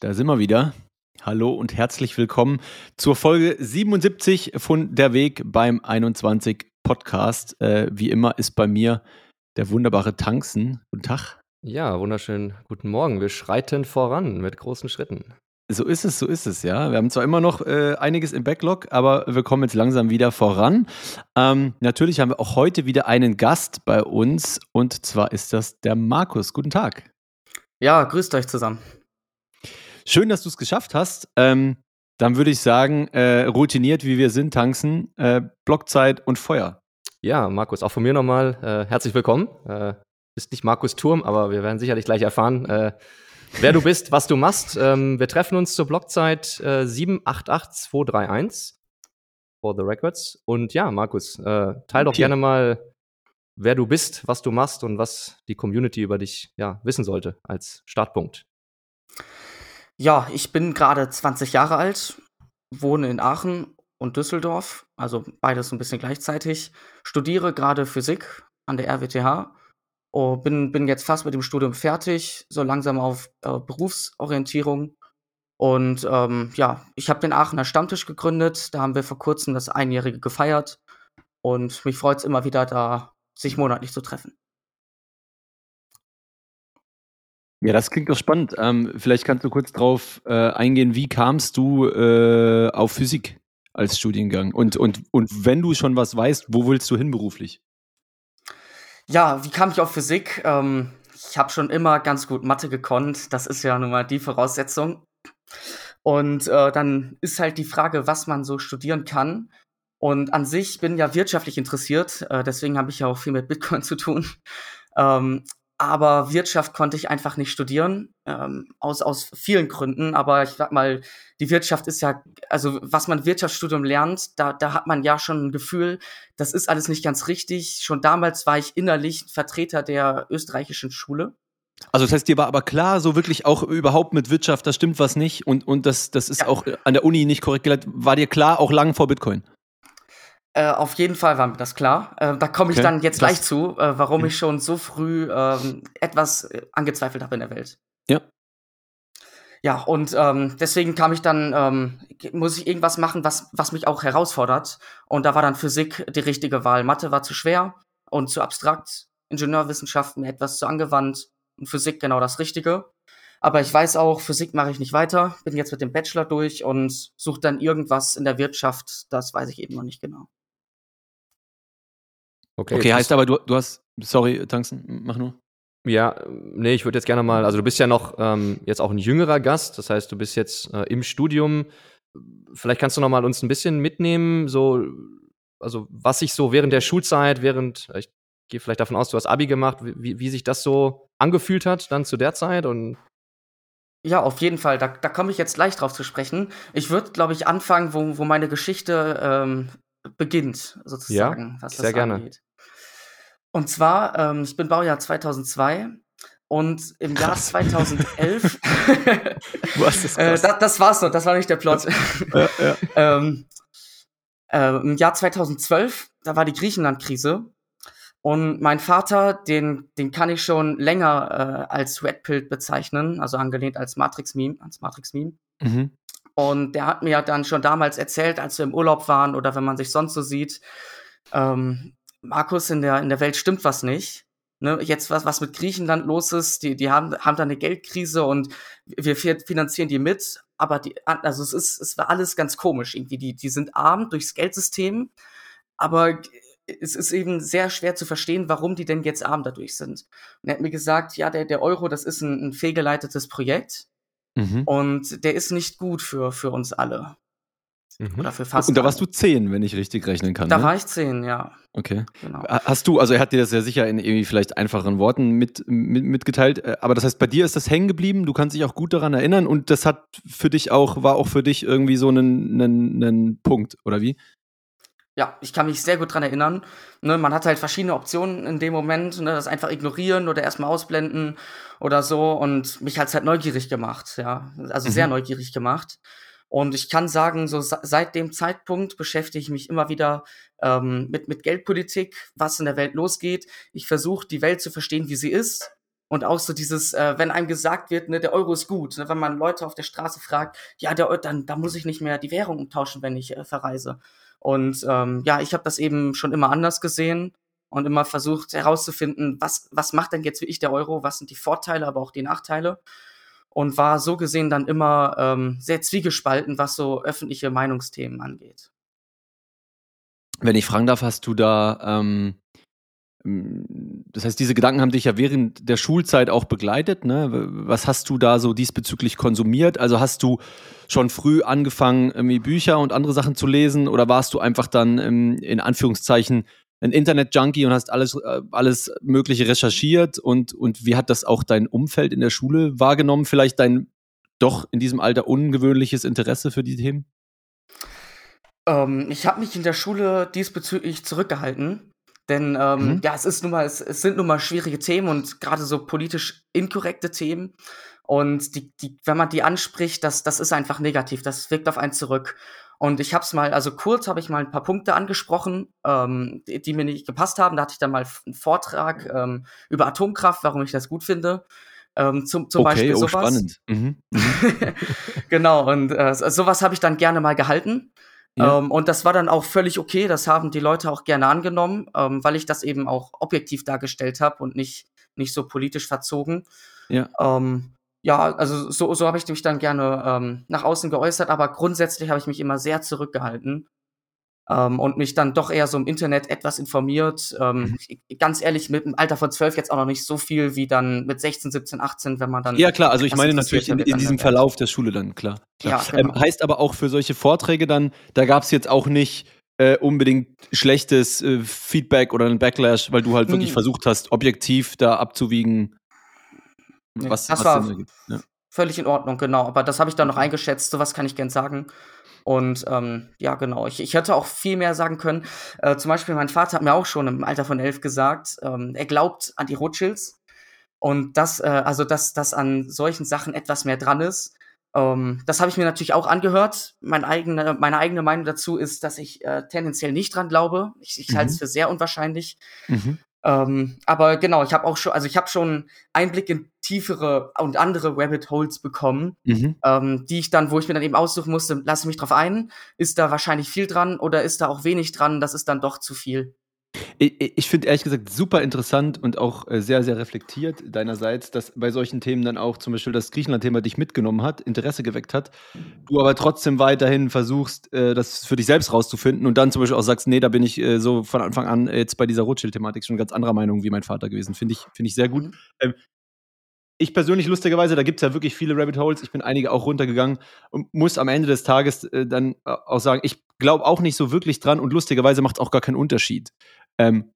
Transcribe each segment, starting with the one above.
da sind wir wieder. Hallo und herzlich willkommen zur Folge 77 von Der Weg beim 21 Podcast. Äh, wie immer ist bei mir der wunderbare Tanksen. Guten Tag. Ja, wunderschönen guten Morgen. Wir schreiten voran mit großen Schritten. So ist es, so ist es, ja. Wir haben zwar immer noch äh, einiges im Backlog, aber wir kommen jetzt langsam wieder voran. Ähm, natürlich haben wir auch heute wieder einen Gast bei uns und zwar ist das der Markus. Guten Tag. Ja, grüßt euch zusammen. Schön, dass du es geschafft hast. Ähm, dann würde ich sagen, äh, routiniert wie wir sind, Tanksen, äh, Blockzeit und Feuer. Ja, Markus, auch von mir nochmal äh, herzlich willkommen. Äh, bist nicht Markus Turm, aber wir werden sicherlich gleich erfahren, äh, wer du bist, was du machst. Ähm, wir treffen uns zur Blockzeit äh, 788231 for the records. Und ja, Markus, äh, teil doch Okay. gerne mal, wer du bist, was du machst und was die Community über dich ja, wissen sollte als Startpunkt. Ja, ich bin gerade 20 Jahre alt, wohne in Aachen und Düsseldorf, also beides ein bisschen gleichzeitig, studiere gerade Physik an der RWTH, bin, bin jetzt fast mit dem Studium fertig, so langsam auf äh, Berufsorientierung. Und ähm, ja, ich habe den Aachener Stammtisch gegründet, da haben wir vor kurzem das Einjährige gefeiert und mich freut es immer wieder, da sich monatlich zu treffen. Ja, das klingt doch spannend. Ähm, vielleicht kannst du kurz drauf äh, eingehen, wie kamst du äh, auf Physik als Studiengang? Und, und, und wenn du schon was weißt, wo willst du hin beruflich? Ja, wie kam ich auf Physik? Ähm, ich habe schon immer ganz gut Mathe gekonnt. Das ist ja nun mal die Voraussetzung. Und äh, dann ist halt die Frage, was man so studieren kann. Und an sich bin ja wirtschaftlich interessiert, äh, deswegen habe ich ja auch viel mit Bitcoin zu tun. Ähm, aber Wirtschaft konnte ich einfach nicht studieren, ähm, aus, aus vielen Gründen. Aber ich sag mal, die Wirtschaft ist ja, also was man Wirtschaftsstudium lernt, da, da hat man ja schon ein Gefühl, das ist alles nicht ganz richtig. Schon damals war ich innerlich Vertreter der österreichischen Schule. Also das heißt, dir war aber klar, so wirklich auch überhaupt mit Wirtschaft, da stimmt was nicht und, und das, das ist Ja. auch an der Uni nicht korrekt geleitet. War dir klar, auch lang vor Bitcoin? Äh, auf jeden Fall war mir das klar. Äh, da komme ich Okay, dann jetzt krass. gleich zu, äh, warum ich schon so früh ähm, etwas äh, angezweifelt habe in der Welt. Ja. Ja, und ähm, deswegen kam ich dann, ähm, muss ich irgendwas machen, was, was mich auch herausfordert. Und da war dann Physik die richtige Wahl. Mathe war zu schwer und zu abstrakt, Ingenieurwissenschaften etwas zu angewandt und Physik genau das Richtige. Aber ich weiß auch, Physik mache ich nicht weiter, bin jetzt mit dem Bachelor durch und suche dann irgendwas in der Wirtschaft, das weiß ich eben noch nicht genau. Okay, jetzt heißt aber, du, du hast, sorry, Tanksen, mach nur. Ja, nee, ich würde jetzt gerne mal, also du bist ja noch ähm, jetzt auch ein jüngerer Gast, das heißt, du bist jetzt äh, im Studium. Vielleicht kannst du noch mal uns ein bisschen mitnehmen, so, also was sich so während der Schulzeit, während, ich gehe vielleicht davon aus, du hast Abi gemacht, wie, wie sich das so angefühlt hat dann zu der Zeit und Ja, auf jeden Fall. Da, da komme ich jetzt gleich drauf zu sprechen. Ich würde, glaube ich, anfangen, wo, wo meine Geschichte ähm, beginnt, sozusagen, was sehr das gerne. angeht. Und zwar, ähm, ich bin Baujahr 2002 und im Jahr Krass. 2011. Du hast das äh, das, das war's so, das war nicht der Plot. ja, ja. ähm, äh, Im Jahr 2012, da war die Griechenland-Krise. Und mein Vater, den, den kann ich schon länger äh, als Red Pill bezeichnen, also angelehnt als Matrix-Meme, als Matrix-Meme. Mhm. Und der hat mir ja dann schon damals erzählt, als wir im Urlaub waren oder wenn man sich sonst so sieht, ähm, Markus, in der, in der Welt stimmt was nicht. Ne, jetzt was, was mit Griechenland los ist, die, die haben, haben da eine Geldkrise und wir fi- finanzieren die mit, aber die, also es ist, es war alles ganz komisch irgendwie. Die, die sind arm durchs Geldsystem, aber es ist eben sehr schwer zu verstehen, warum die denn jetzt arm dadurch sind. Und er hat mir gesagt, ja, der, der Euro, das ist ein, ein fehlgeleitetes Projekt Mhm. und der ist nicht gut für, für uns alle. Mhm. Oder für fast Und da warst du zehn, wenn ich richtig rechnen kann. Da ne? war ich zehn, ja, Okay. genau. Ha- Hast du, also er hat dir das ja sicher in irgendwie vielleicht einfachen Worten mit, mit, mitgeteilt, äh, aber das heißt, bei dir ist das hängen geblieben, du kannst dich auch gut daran erinnern und das hat für dich auch, war auch für dich irgendwie so ein, Punkt, oder wie? Ja, ich kann mich sehr gut dran erinnern. Ne, man hat halt verschiedene Optionen in dem Moment, ne, das einfach ignorieren oder erstmal ausblenden oder so und mich hat's halt neugierig gemacht, ja. Also sehr Mhm. neugierig gemacht. Und ich kann sagen, so se seit dem Zeitpunkt beschäftige ich mich immer wieder, ähm, mit mit Geldpolitik, was in der Welt losgeht. Ich versuche, die Welt zu verstehen, wie sie ist. Und auch so dieses, äh, wenn einem gesagt wird, ne, der Euro ist gut, ne, wenn man Leute auf der Straße fragt, ja, der dann da muss ich nicht mehr die Währung umtauschen, wenn ich, äh, verreise. Und, ähm, ja, ich habe das eben schon immer anders gesehen und immer versucht herauszufinden, was was macht denn jetzt wirklich der Euro? Was sind die Vorteile, aber auch die Nachteile? Und war so gesehen dann immer, ähm, sehr zwiegespalten, was so öffentliche Meinungsthemen angeht. Wenn ich fragen darf, hast du da, ähm, hm, das heißt, diese Gedanken haben dich ja während der Schulzeit auch begleitet, ne? Was hast du da so diesbezüglich konsumiert? Also, hast du schon früh angefangen, irgendwie Bücher und andere Sachen zu lesen oder warst du einfach dann, ähm, in Anführungszeichen 'n Internet-Junkie und hast alles äh, alles Mögliche recherchiert und und wie hat das auch dein Umfeld in der Schule wahrgenommen? Vielleicht dein doch in diesem Alter ungewöhnliches Interesse für die Themen? Ähm, ich habe mich in der Schule diesbezüglich zurückgehalten, denn, ähm, Mhm. ja, es ist nun mal es es sind nun mal schwierige Themen und grade so politisch inkorrekte Themen. Und die die wenn man die anspricht, das das ist einfach negativ, das wirkt auf einen zurück. Und ich habe es mal also kurz habe ich mal 'n paar Punkte angesprochen, ähm, die die mir nicht gepasst haben. Da hatte ich dann mal f 'n Vortrag, ähm, über Atomkraft, warum ich das gut finde, ähm, zum zum Okay, Beispiel oh so was. spannend. Mhm, mhm. Genau, und, äh, s so was habe ich dann gerne mal gehalten. Ja. Ähm, und das war dann auch völlig okay. Das haben die Leute auch gerne angenommen, ähm, weil ich das eben auch objektiv dargestellt habe und nicht nicht so politisch verzogen. Ja. Ähm, ja, also so so habe ich mich dann gerne, ähm, nach außen geäußert, aber grundsätzlich habe ich mich immer sehr zurückgehalten, ähm, und mich dann doch eher so im Internet etwas informiert. Ähm, Mhm. ganz ehrlich, mit 'm Alter von 12 jetzt auch noch nicht so viel wie dann mit 16, 17, 18, wenn man dann Ja klar, also ich meine natürlich in in diesem. Verlauf der Schule dann, klar, klar. Ja, Ähm, genau. heißt aber auch für solche Vorträge dann, da gab's jetzt auch nicht, äh, unbedingt schlechtes, äh, Feedback oder 'n Backlash, weil du halt wirklich Hm. versucht hast, objektiv da abzuwiegen Ne, was das was war ja. völlig in Ordnung, genau. Aber das habe ich dann noch eingeschätzt, so was kann ich gern sagen. Und, ähm, ja, genau. Ich ich hätte auch viel mehr sagen können. Äh, zum Beispiel mein Vater hat mir auch schon im Alter von 11 gesagt, ähm, er glaubt an die Rothschilds und dass, äh also, dass dass an solchen Sachen etwas mehr dran ist. Ähm, das habe ich mir natürlich auch angehört. Mein eigene meine eigene Meinung dazu ist, dass ich, äh, tendenziell nicht dran glaube. Ich ich halte es Mhm. für sehr unwahrscheinlich. Mhm. Ähm, aber genau, ich habe auch schon also, ich habe schon Einblick in tiefere und andere Rabbit Holes bekommen, Mhm. ähm, die ich dann wo ich mir dann eben aussuchen musste, lasse ich mich drauf ein? Ist da wahrscheinlich viel dran oder ist da auch wenig dran? Das ist dann doch zu viel. I i ich finde ehrlich gesagt super interessant und auch, äh, sehr, sehr reflektiert deinerseits, dass bei solchen Themen dann auch zum Beispiel das Griechenland-Thema dich mitgenommen hat, Interesse geweckt hat, du aber trotzdem weiterhin versuchst, äh, das für dich selbst rauszufinden und dann zum Beispiel auch sagst: „Ne, da bin ich, äh, so von Anfang an jetzt bei dieser Rothschild-Thematik schon ganz anderer Meinung wie mein Vater gewesen.“ Finde ich finde ich sehr gut. Ich persönlich lustigerweise, da gibt's ja wirklich viele Rabbit Holes, ich bin einige auch runtergegangen und muss am Ende des Tages, äh, dann a auch sagen, ich glaube auch nicht so wirklich dran und lustigerweise macht's auch gar keinen Unterschied. Ähm,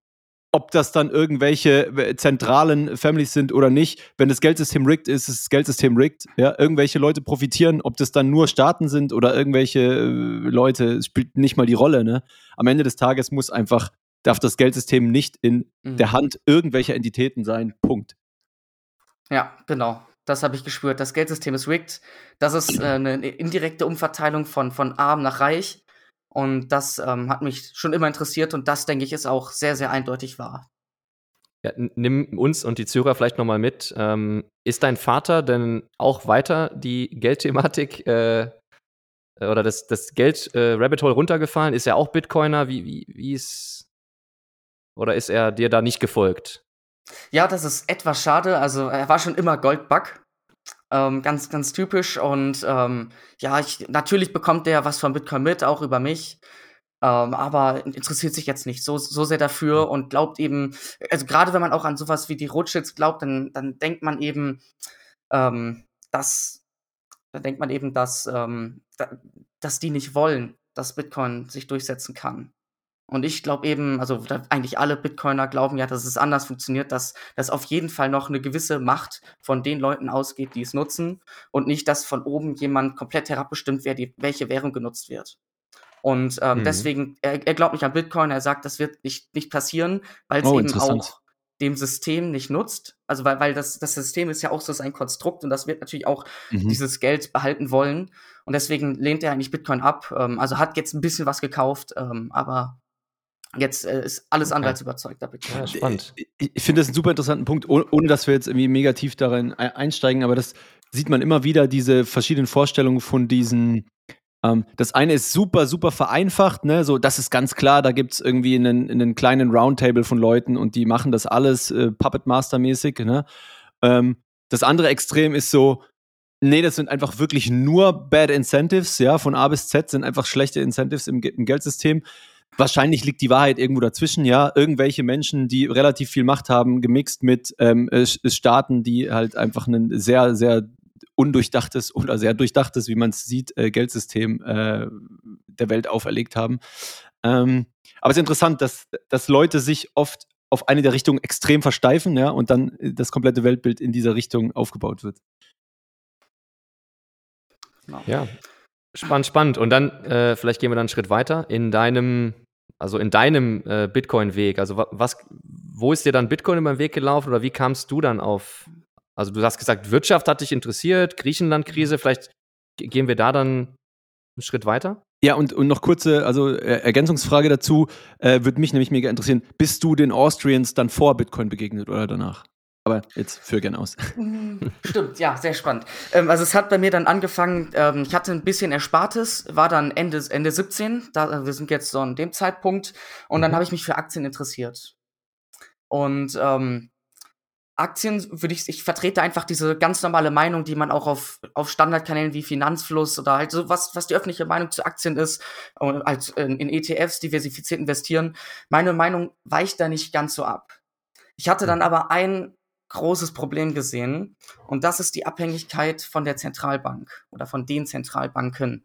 ob das dann irgendwelche w zentralen Families sind oder nicht, wenn das Geldsystem rigged ist, ist das Geldsystem rigged, ja? Irgendwelche Leute profitieren, ob das dann nur Staaten sind oder irgendwelche, äh, Leute, es spielt nicht mal die Rolle, ne? Am Ende des Tages muss einfach darf das Geldsystem nicht in der Mhm. Hand irgendwelcher Entitäten sein, Punkt. Ja, genau. Das habe ich gespürt. Das Geldsystem ist rigged. Das ist, äh, 'ne 'ne indirekte Umverteilung von von arm nach reich. Und das, ähm, hat mich schon immer interessiert und das, denke ich, ist auch sehr, sehr eindeutig wahr. Ja, nimm uns und die Zuhörer vielleicht noch mal mit. Ähm, ist dein Vater denn auch weiter die Geldthematik, äh, oder das das Geld, äh, Hole runtergefallen? Ist er auch Bitcoiner? Wie wie wie ist oder ist er dir da nicht gefolgt? Ja, das ist etwas schade. Also, er war schon immer Goldbug, ähm, ganz, ganz typisch und, ähm, ja, ich natürlich bekommt der was von Bitcoin mit, auch über mich, ähm, aber interessiert sich jetzt nicht so so sehr dafür und glaubt eben also, grade wenn man auch an so was wie die Rothschilds glaubt, dann dann denkt man eben, ähm, dass dann denkt man eben, dass, ähm, da dass die nicht wollen, dass Bitcoin sich durchsetzen kann. Und ich glaube eben also, eigentlich alle Bitcoiner glauben ja, dass es anders funktioniert, dass dass auf jeden Fall noch 'ne gewisse Macht von den Leuten ausgeht, die es nutzen und nicht, dass von oben jemand komplett herabbestimmt, wer die welche Währung genutzt wird. Und ähm, Mhm. deswegen, er, er glaubt nicht an Bitcoin, er sagt, das wird nicht, nicht passieren, weil es Oh, eben auch dem System nicht nutzt. Also weil, weil das, das System ist ja auch so sein Konstrukt und das wird natürlich auch Mhm. dieses Geld behalten wollen. Und deswegen lehnt er eigentlich Bitcoin ab. Ähm, also hat jetzt ein bisschen was gekauft, ähm, aber jetzt äh, ist alles andere als überzeugter Bitcoin. Ja, spannend. Ich, ich finde das einen super interessanten Punkt, ohne, ohne dass wir jetzt irgendwie mega tief darin ei- einsteigen, aber das sieht man immer wieder, diese verschiedenen Vorstellungen von diesen. Ähm, das eine ist super, super vereinfacht, ne? So, das ist ganz klar, da gibt es irgendwie einen, einen kleinen Roundtable von Leuten und die machen das alles äh, Puppet Master-mäßig, ne? Ähm, das andere Extrem ist so, nee, das sind einfach wirklich nur Bad Incentives, ja, von A bis Z sind einfach schlechte Incentives im, im Geldsystem. Wahrscheinlich liegt die Wahrheit irgendwo dazwischen, ja. Irgendwelche Menschen, die relativ viel Macht haben, gemixt mit ähm, äh, Staaten, die halt einfach ein sehr, sehr undurchdachtes oder sehr durchdachtes, wie man es sieht, äh, Geldsystem äh, der Welt auferlegt haben. Ähm, aber es ist interessant, dass, dass Leute sich oft auf eine der Richtungen extrem versteifen, ja, und dann äh, das komplette Weltbild in dieser Richtung aufgebaut wird. Genau. Ja, spannend, spannend. Und dann, äh, vielleicht gehen wir dann einen Schritt weiter in deinem, also in deinem äh, Bitcoin-Weg. Also wa- was, wo ist dir dann Bitcoin über den Weg gelaufen oder wie kamst du dann auf, also du hast gesagt, Wirtschaft hat dich interessiert, Griechenland-Krise, vielleicht ge- gehen wir da dann einen Schritt weiter? Ja, und, und noch kurze, also äh, Ergänzungsfrage dazu, äh, würde mich nämlich mega interessieren. Bist du den Austrians dann vor Bitcoin begegnet oder danach? Aber jetzt führ gern aus. Stimmt, ja, sehr spannend. Ähm, also es hat bei mir dann angefangen, ähm, ich hatte ein bisschen Erspartes, war dann Ende, Ende 17, da, wir sind jetzt so an dem Zeitpunkt, und dann Mhm. habe ich mich für Aktien interessiert. Und ähm, Aktien würde ich, ich vertrete einfach diese ganz normale Meinung, die man auch auf, auf Standardkanälen wie Finanzfluss oder halt so was, was die öffentliche Meinung zu Aktien ist, als in, in ETFs diversifiziert investieren. Meine Meinung weicht da nicht ganz so ab. Ich hatte dann aber ein großes Problem gesehen und das ist die Abhängigkeit von der Zentralbank oder von den Zentralbanken.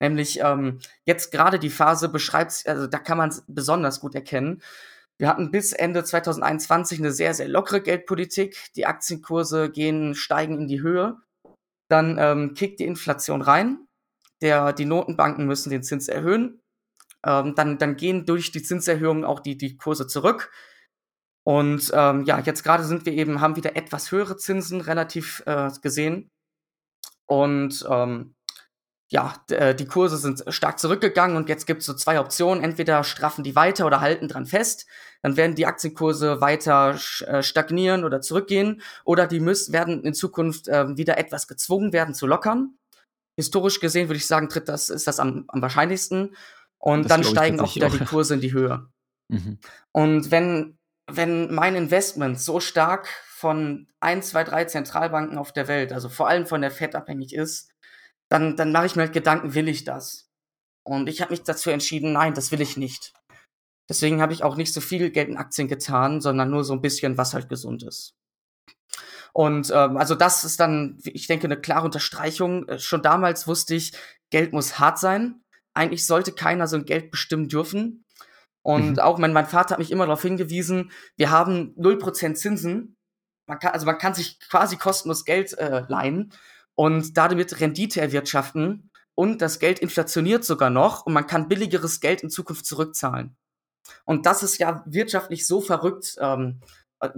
Nämlich ähm, jetzt gerade die Phase beschreibt, also da kann man es besonders gut erkennen. Wir hatten bis Ende 2021 eine sehr, sehr lockere Geldpolitik. Die Aktienkurse gehen, steigen in die Höhe. Dann ähm, kickt die Inflation rein. Der, die Notenbanken müssen den Zins erhöhen. Ähm, dann, dann gehen durch die Zinserhöhungen auch die, die Kurse zurück. Und ähm, ja, jetzt gerade sind wir eben, haben wieder etwas höhere Zinsen relativ äh, gesehen. Und ähm, ja, äh, die Kurse sind stark zurückgegangen und jetzt gibt es so zwei Optionen. Entweder straffen die weiter oder halten dran fest. Dann werden die Aktienkurse weiter äh, stagnieren oder zurückgehen. Oder die müssen, werden in Zukunft ähm, wieder etwas gezwungen werden zu lockern. Historisch gesehen würde ich sagen, tritt das, ist das am, am wahrscheinlichsten. Und Das dann steigen auch wieder auch, die. Kurse in die Höhe. Mhm. Und wenn, wenn mein Investment so stark von ein, zwei, drei Zentralbanken auf der Welt, also vor allem von der Fed abhängig ist, dann, dann mache ich mir halt Gedanken, will ich das? Und ich habe mich dazu entschieden, nein, das will ich nicht. Deswegen habe ich auch nicht so viel Geld in Aktien getan, sondern nur so ein bisschen, was halt gesund ist. Und ähm, also das ist dann, ich denke, eine klare Unterstreichung. Äh, Schon damals wusste ich, Geld muss hart sein. Eigentlich sollte keiner so ein Geld bestimmen dürfen. Und Mhm. auch mein, mein Vater hat mich immer darauf hingewiesen, wir haben 0% Zinsen. Man kann, also man kann sich quasi kostenlos Geld äh, leihen und damit Rendite erwirtschaften. Und das Geld inflationiert sogar noch und man kann billigeres Geld in Zukunft zurückzahlen. Und das ist ja wirtschaftlich so verrückt. Ähm,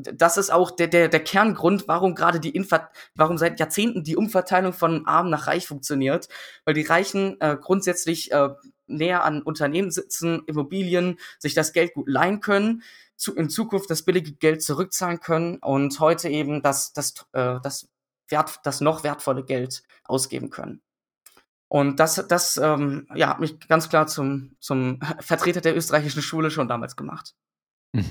das ist auch der, der, der Kerngrund, warum gerade die Infa warum seit Jahrzehnten die Umverteilung von arm nach reich funktioniert. Weil die Reichen äh, grundsätzlich äh, näher an Unternehmen sitzen, Immobilien, sich das Geld gut leihen können, zu, in Zukunft das billige Geld zurückzahlen können und heute eben das, das, äh, das, wert, das noch wertvolle Geld ausgeben können. Und das, das ähm, ja, hat mich ganz klar zum, zum Vertreter der österreichischen Schule schon damals gemacht. Mhm.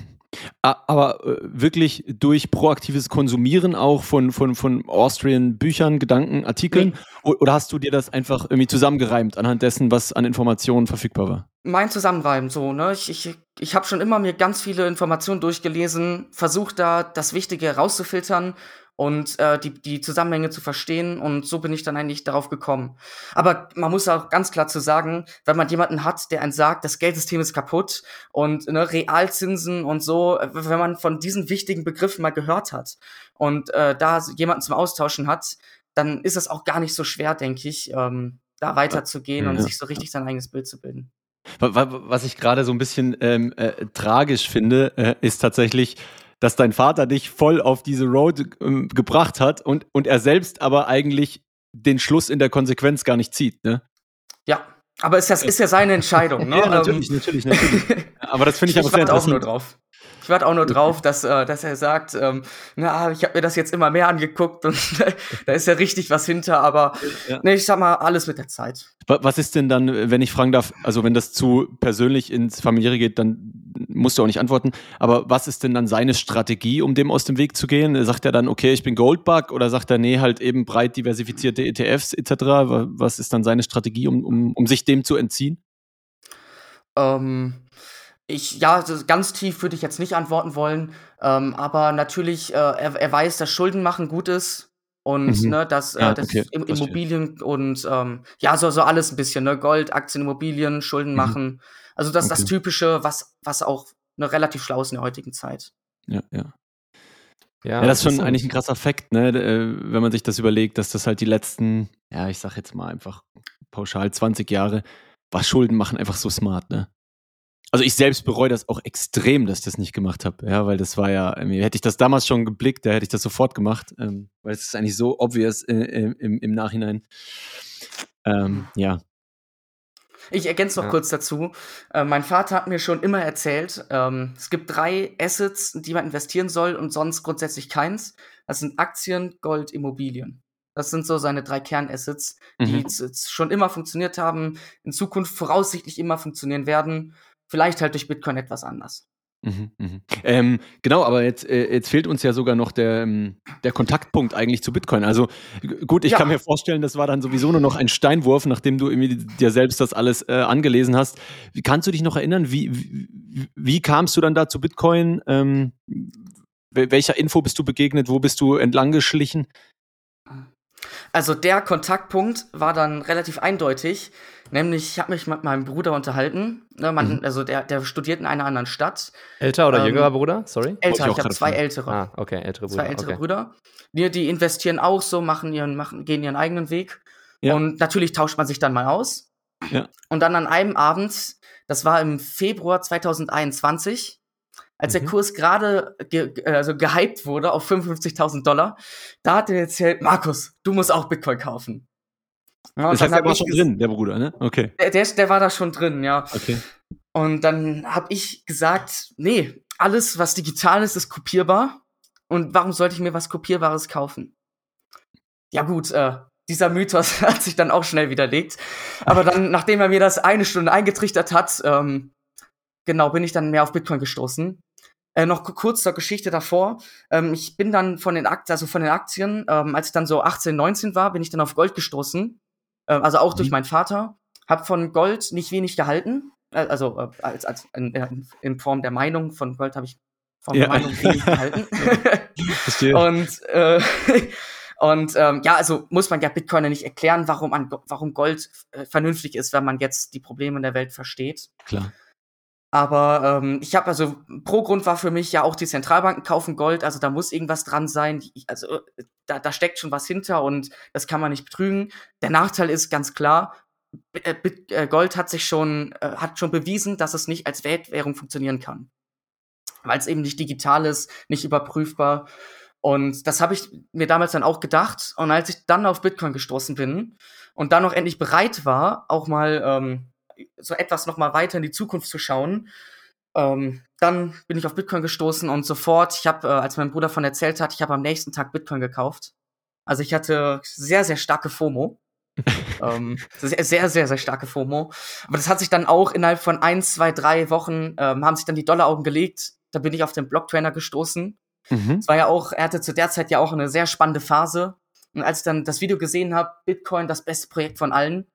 Aber äh, wirklich durch proaktives Konsumieren auch von, von, von Austrian Büchern, Gedanken, Artikeln? O- Oder hast du dir das einfach irgendwie zusammengereimt anhand dessen, was an Informationen verfügbar war? Mein Zusammenreimen so, ne? Ich, ich, ich habe schon immer mir ganz viele Informationen durchgelesen, versucht da das Wichtige herauszufiltern und äh, die, die Zusammenhänge zu verstehen und so bin ich dann eigentlich darauf gekommen. Aber man muss auch ganz klar zu sagen, wenn man jemanden hat, der einen sagt, das Geldsystem ist kaputt und ne, Realzinsen und so, wenn man von diesen wichtigen Begriffen mal gehört hat und äh, da jemanden zum Austauschen hat, dann ist es auch gar nicht so schwer, denke ich, ähm, da weiterzugehen und Ja. sich so richtig sein eigenes Bild zu bilden. Wa- wa- Was ich gerade so ein bisschen ähm, äh, tragisch finde, äh, ist tatsächlich, dass dein Vater dich voll auf diese Road ähm, gebracht hat und, und er selbst aber eigentlich den Schluss in der Konsequenz gar nicht zieht. Ne? Ja, aber ist das ist ja seine Entscheidung. Ne? Ja, natürlich, Ähm, natürlich, natürlich. Aber das finde ich, aber sehr warte auch nur interessant. drauf. Ich warte auch nur drauf, dass, äh, dass er sagt, ähm, na, ich habe mir das jetzt immer mehr angeguckt und da ist ja richtig was hinter, aber Ja. ne, ich sag mal, alles mit der Zeit. Wa- Was ist denn dann, wenn ich fragen darf, also wenn das zu persönlich ins Familiäre geht, dann musst du auch nicht antworten, aber was ist denn dann seine Strategie, um dem aus dem Weg zu gehen? Sagt er dann, okay, ich bin Goldbug oder sagt er, nee, halt eben breit diversifizierte ETFs etc.? Wa- Was ist dann seine Strategie, um, um, um sich dem zu entziehen? Ähm, ich, ja, ganz tief würde ich jetzt nicht antworten wollen, ähm, aber natürlich, äh, er, er weiß, dass Schulden machen gut ist und Mhm. ne, dass, äh, Ja, dass okay, verstehe. Immobilien und ähm, ja, so, so alles ein bisschen, ne? Gold, Aktien, Immobilien, Schulden Mhm. machen. Also das das Okay. Typische, was, was auch ne, relativ schlau ist in der heutigen Zeit. Ja, ja. Ja, Ja, das ist schon eigentlich ein krasser Fakt, ne? äh, wenn man sich das überlegt, dass das halt die letzten, ja, ich sag jetzt mal einfach pauschal 20 Jahre, war Schulden machen einfach so smart, ne? Also ich selbst bereue das auch extrem, dass ich das nicht gemacht habe, ja, weil das war ja, ähm, hätte ich das damals schon geblickt, da hätte ich das sofort gemacht, ähm, weil es ist eigentlich so obvious äh, äh, im, im Nachhinein. Ähm, ja, Ich ergänze noch Ja. kurz dazu. Äh, mein Vater hat mir schon immer erzählt, ähm, es gibt drei Assets, in die man investieren soll und sonst grundsätzlich keins. Das sind Aktien, Gold, Immobilien. Das sind so seine drei Kernassets, die Mhm. schon immer funktioniert haben, in Zukunft voraussichtlich immer funktionionieren werden. Vielleicht halt durch Bitcoin etwas anders. Mhm, mhm. Ähm, genau, aber jetzt, äh, jetzt fehlt uns ja sogar noch der, ähm, der Kontaktpunkt eigentlich zu Bitcoin. Also gut, ich Ja. kann mir vorstellen, das war dann sowieso nur noch ein Steinwurf, nachdem du dir selbst das alles äh, angelesen hast. Wie, kannst du dich noch erinnern, wie, wie, wie kamst du dann da zu Bitcoin? Ähm, wel- welcher Info bist du begegnet? Wo bist du entlang geschlichen? Also der Kontaktpunkt war dann relativ eindeutig, nämlich ich habe mich mit meinem Bruder unterhalten. Ne, man, Mhm. Also der, der studiert in einer anderen Stadt. Älter oder Ähm, jüngerer Bruder? Sorry. Ich Älter, auch ich habe zwei ältere. Ah, okay, ältere Brüder. zwei ältere okay. Brüder. Die, die investieren auch so, machen ihren, machen, gehen ihren eigenen Weg. Ja. Und natürlich tauscht man sich dann mal aus. Ja. Und dann an einem Abend, das war im Februar 2021, als der Mhm. Kurs gerade ge, also gehypt wurde auf 55.000 Dollar, da hat er erzählt, Markus, du musst auch Bitcoin kaufen. Ja, Das heißt, er hab war schon drin, der Bruder, ne? Okay. Der, der, der war da schon drin, ja. Okay. Und dann habe ich gesagt, nee, alles, was digital ist, ist kopierbar. Und warum sollte ich mir was Kopierbares kaufen? Ja gut, äh, dieser Mythos hat sich dann auch schnell widerlegt. Aber dann, nachdem er mir das eine Stunde eingetrichtert hat, ähm, genau, bin ich dann mehr auf Bitcoin gestoßen. Äh, noch ku- kurz zur Geschichte davor. Ähm, ich bin dann von den Aktien, also von den Aktien, ähm, als ich dann so 18, 19 war, bin ich dann auf Gold gestoßen. Ähm, also auch durch Mhm. meinen Vater. Hab von Gold nicht wenig gehalten. Äh, also äh, als, als in, äh, in Form der Meinung von Gold habe ich Form Ja. der Meinung wenig gehalten. Verstehe. und äh, und ähm, ja, also muss man ja Bitcoiner nicht erklären, warum, an, warum Gold äh, vernünftig ist, wenn man jetzt die Probleme in der Welt versteht. Klar. Aber ähm, ich habe also, pro Grund war für mich ja auch die Zentralbanken kaufen Gold, also da muss irgendwas dran sein. Die, also äh, da, da steckt schon was hinter und das kann man nicht betrügen. Der Nachteil ist ganz klar, äh, äh, Gold hat sich schon, äh, hat schon bewiesen, dass es nicht als Weltwährung funktionieren kann. Weil es eben nicht digital ist, nicht überprüfbar. Und das habe ich mir damals dann auch gedacht. Und als ich dann auf Bitcoin gestoßen bin und dann noch endlich bereit war, auch mal ähm, so etwas noch mal weiter in die Zukunft zu schauen, ähm, dann bin ich auf Bitcoin gestoßen und sofort, ich habe, äh, als mein Bruder von erzählt hat, ich habe am nächsten Tag Bitcoin gekauft. Also ich hatte sehr, sehr starke FOMO. ähm, sehr, sehr, sehr, sehr starke FOMO. Aber das hat sich dann auch innerhalb von ein, zwei, drei Wochen, ähm, haben sich dann die Dollaraugen gelegt. Da bin ich auf den Blocktrainer gestoßen. Mhm. Es war ja auch, er hatte zu der Zeit ja auch eine sehr spannende Phase. Und als ich dann das Video gesehen habe, Bitcoin, das beste Projekt von allen,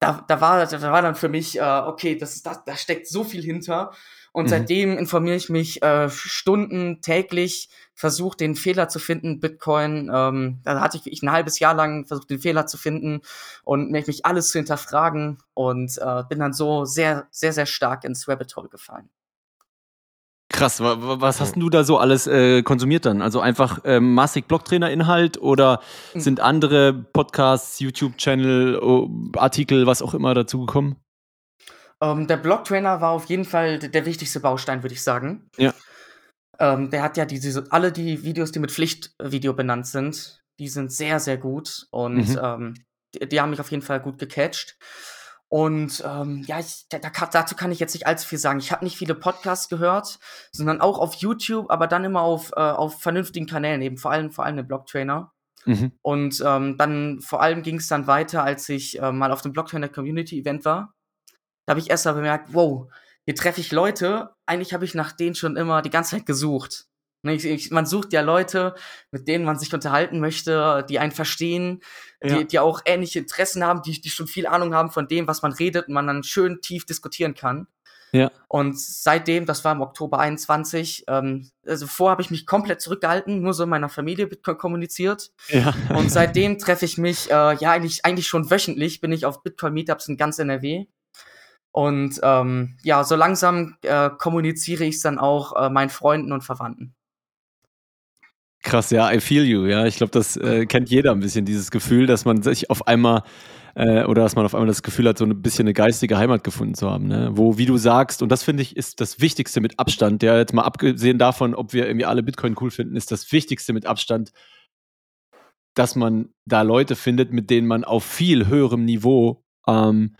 da, da, war, da war dann für mich, äh, okay, das, da, da steckt so viel hinter. Und Mhm. seitdem informiere ich mich äh, Stunden täglich, versuche den Fehler zu finden, Bitcoin. Ähm, da hatte ich wirklich ein halbes Jahr lang versucht, den Fehler zu finden und mich alles zu hinterfragen und äh, bin dann so sehr, sehr, sehr stark ins Rabbit Hole gefallen. Krass, wa- wa- was hast denn du da so alles äh, konsumiert dann? Also einfach ähm, massig Blocktrainer-Inhalt oder Mhm. sind andere Podcasts, YouTube-Channel, Artikel, was auch immer dazugekommen? Ähm, der Blocktrainer war auf jeden Fall der wichtigste Baustein, würde ich sagen. Ja. Ähm, der hat ja die, diese, alle die Videos, die mit Pflichtvideo benannt sind, die sind sehr, sehr gut und Mhm. ähm, die, die haben mich auf jeden Fall gut gecatcht. Und ähm, ja, ich, da, dazu kann ich jetzt nicht allzu viel sagen. Ich habe nicht viele Podcasts gehört, sondern auch auf YouTube, aber dann immer auf, äh, auf vernünftigen Kanälen, eben vor allem, vor allem den Blocktrainer. Mhm. Und ähm, dann vor allem ging es dann weiter, als ich äh, mal auf dem Blocktrainer Community Event war. Da habe ich erst mal bemerkt, wow, hier treffe ich Leute. Eigentlich habe ich nach denen schon immer die ganze Zeit gesucht. Ne, Ich, ich, man sucht ja Leute, mit denen man sich unterhalten möchte, die einen verstehen, Ja. die, die auch ähnliche Interessen haben, die, die schon viel Ahnung haben von dem, was man redet und man dann schön tief diskutieren kann. Ja. Und seitdem, das war im Oktober 21, ähm, also vorher habe ich mich komplett zurückgehalten, nur so in meiner Familie Bitcoin kommuniziert. Ja. Und seitdem treffe ich mich, äh, ja, eigentlich, eigentlich schon wöchentlich bin ich auf Bitcoin-Meetups in ganz NRW. Und ähm, ja, so langsam äh, kommuniziere ich es dann auch äh, meinen Freunden und Verwandten. Krass, ja, I feel you, ja. Ich glaube, das äh, kennt jeder ein bisschen, dieses Gefühl, dass man sich auf einmal äh, oder dass man auf einmal das Gefühl hat, so ein bisschen eine geistige Heimat gefunden zu haben, ne? Wo, wie du sagst, und das finde ich, ist das Wichtigste mit Abstand, ja, jetzt mal abgesehen davon, ob wir irgendwie alle Bitcoin cool finden, ist das Wichtigste mit Abstand, dass man da Leute findet, mit denen man auf viel höherem Niveau ähm,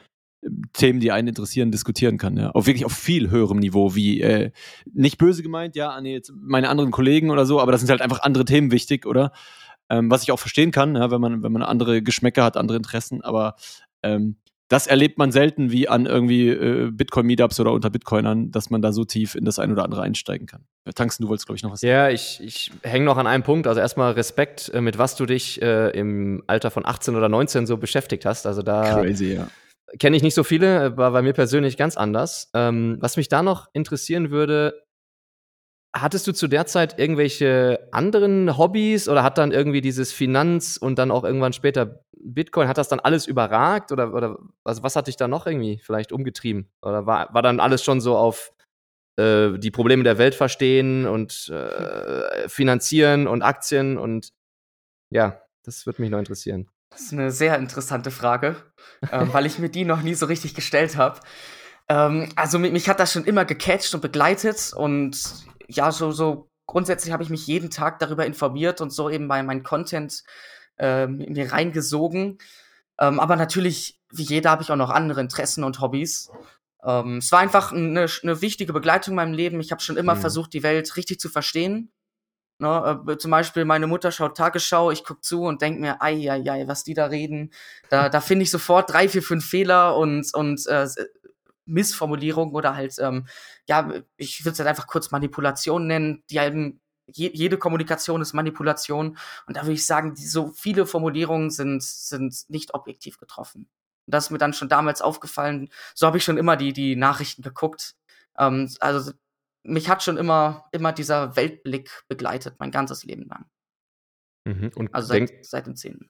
Themen, die einen interessieren, diskutieren kann. Ja. Auf wirklich auf viel höherem Niveau, wie äh, nicht böse gemeint, ja, an jetzt meine anderen Kollegen oder so, aber das sind halt einfach andere Themen wichtig, oder? Ähm, was ich auch verstehen kann, ja, wenn man, wenn man andere Geschmäcker hat, andere Interessen, aber ähm, das erlebt man selten wie an irgendwie äh, Bitcoin-Meetups oder unter Bitcoinern, dass man da so tief in das ein oder andere einsteigen kann. Tangsten, du wolltest, glaube ich, noch was sagen. Ja, ich, ich hänge noch an einem Punkt. Also erstmal Respekt, äh, mit was du dich äh, im Alter von 18 oder 19 so beschäftigt hast. Also da Crazy, ja. Kenne ich nicht so viele, äh, war bei mir persönlich ganz anders. Ähm, was mich da noch interessieren würde, hattest du zu der Zeit irgendwelche anderen Hobbys oder hat dann irgendwie dieses Finanz und dann auch irgendwann später Bitcoin, hat das dann alles überragt oder, oder also was hat dich da noch irgendwie vielleicht umgetrieben? Oder war, war dann alles schon so auf äh, die Probleme der Welt verstehen und äh, finanzieren und Aktien und ja, das würde mich noch interessieren. Das ist eine sehr interessante Frage, ähm, weil ich mir die noch nie so richtig gestellt habe. Ähm, also mich, mich hat das schon immer gecatcht und begleitet und ja, so, so grundsätzlich habe ich mich jeden Tag darüber informiert und so eben bei meinem Content ähm, mir reingesogen. Ähm, aber natürlich, wie jeder, habe ich auch noch andere Interessen und Hobbys. Ähm, es war einfach eine, eine wichtige Begleitung in meinem Leben. Ich habe schon immer Mhm. versucht, die Welt richtig zu verstehen. Ne, äh, zum Beispiel, meine Mutter schaut Tagesschau, ich guck zu und denk mir, ei, ei, ei, was die da reden. Da, da finde ich sofort drei, vier, fünf Fehler und, und äh, Missformulierungen oder halt, ähm, ja, ich würde es halt einfach kurz Manipulation nennen, die halt, je, jede Kommunikation ist Manipulation. Und da würde ich sagen, die, so viele Formulierungen sind, sind nicht objektiv getroffen. Und das ist mir dann schon damals aufgefallen. So habe ich schon immer die, die Nachrichten geguckt. Ähm, also mich hat schon immer, immer dieser Weltblick begleitet, mein ganzes Leben lang. Mhm. Und Also seit, seit dem 10.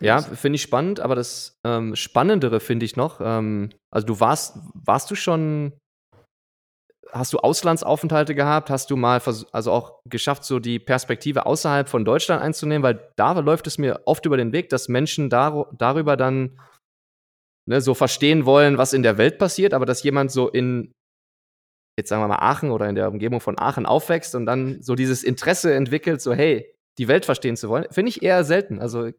Ja, finde ich spannend, aber das ähm, Spannendere finde ich noch, ähm, also du warst, warst du schon, hast du Auslandsaufenthalte gehabt, hast du mal, also auch geschafft, so die Perspektive außerhalb von Deutschland einzunehmen, weil da läuft es mir oft über den Weg, dass Menschen dar darüber dann ne, so verstehen wollen, was in der Welt passiert, aber dass jemand so in, jetzt sagen wir mal Aachen oder in der Umgebung von Aachen aufwächst und dann so dieses Interesse entwickelt, so hey, die Welt verstehen zu wollen, finde ich eher selten. Also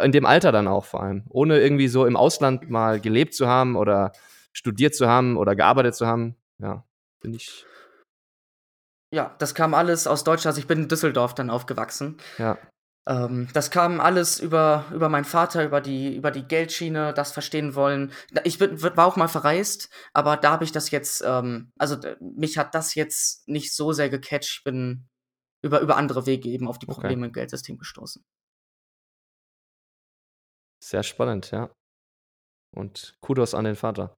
in dem Alter dann auch vor allem. Ohne irgendwie so im Ausland mal gelebt zu haben oder studiert zu haben oder gearbeitet zu haben. Ja, finde ich. Ja, das kam alles aus Deutschland. Also ich bin in Düsseldorf dann aufgewachsen. Ja. Ähm, das kam alles über, über meinen Vater, über die, über die Geldschiene, das verstehen wollen. Ich bin, war auch mal verreist, aber da habe ich das jetzt, ähm, also mich hat das jetzt nicht so sehr gecatcht. Ich bin über, über andere Wege eben auf die Okay. Probleme im Geldsystem gestoßen. Sehr spannend, ja. Und Kudos an den Vater.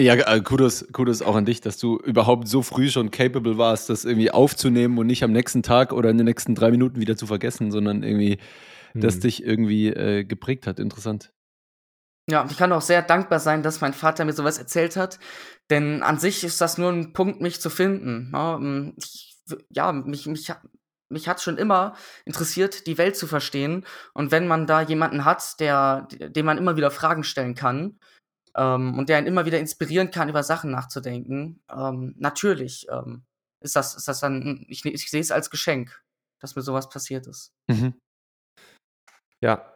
Ja, äh, Kudos, Kudos auch an dich, dass du überhaupt so früh schon capable warst, das irgendwie aufzunehmen und nicht am nächsten Tag oder in den nächsten drei Minuten wieder zu vergessen, sondern irgendwie, Hm. dich irgendwie äh, geprägt hat. Interessant. Ja, ich kann auch sehr dankbar sein, dass mein Vater mir sowas erzählt hat, denn an sich ist das nur ein Punkt, mich zu finden. Ne? Ähm, ich, ja, mich, mich, mich hat schon immer interessiert, die Welt zu verstehen. Und wenn man da jemanden hat, der, dem man immer wieder Fragen stellen kann ähm, und der einen immer wieder inspirieren kann, über Sachen nachzudenken, ähm, natürlich ähm, ist, das, ist das dann, ich, ich sehe es als Geschenk, dass mir sowas passiert ist. Mhm. Ja,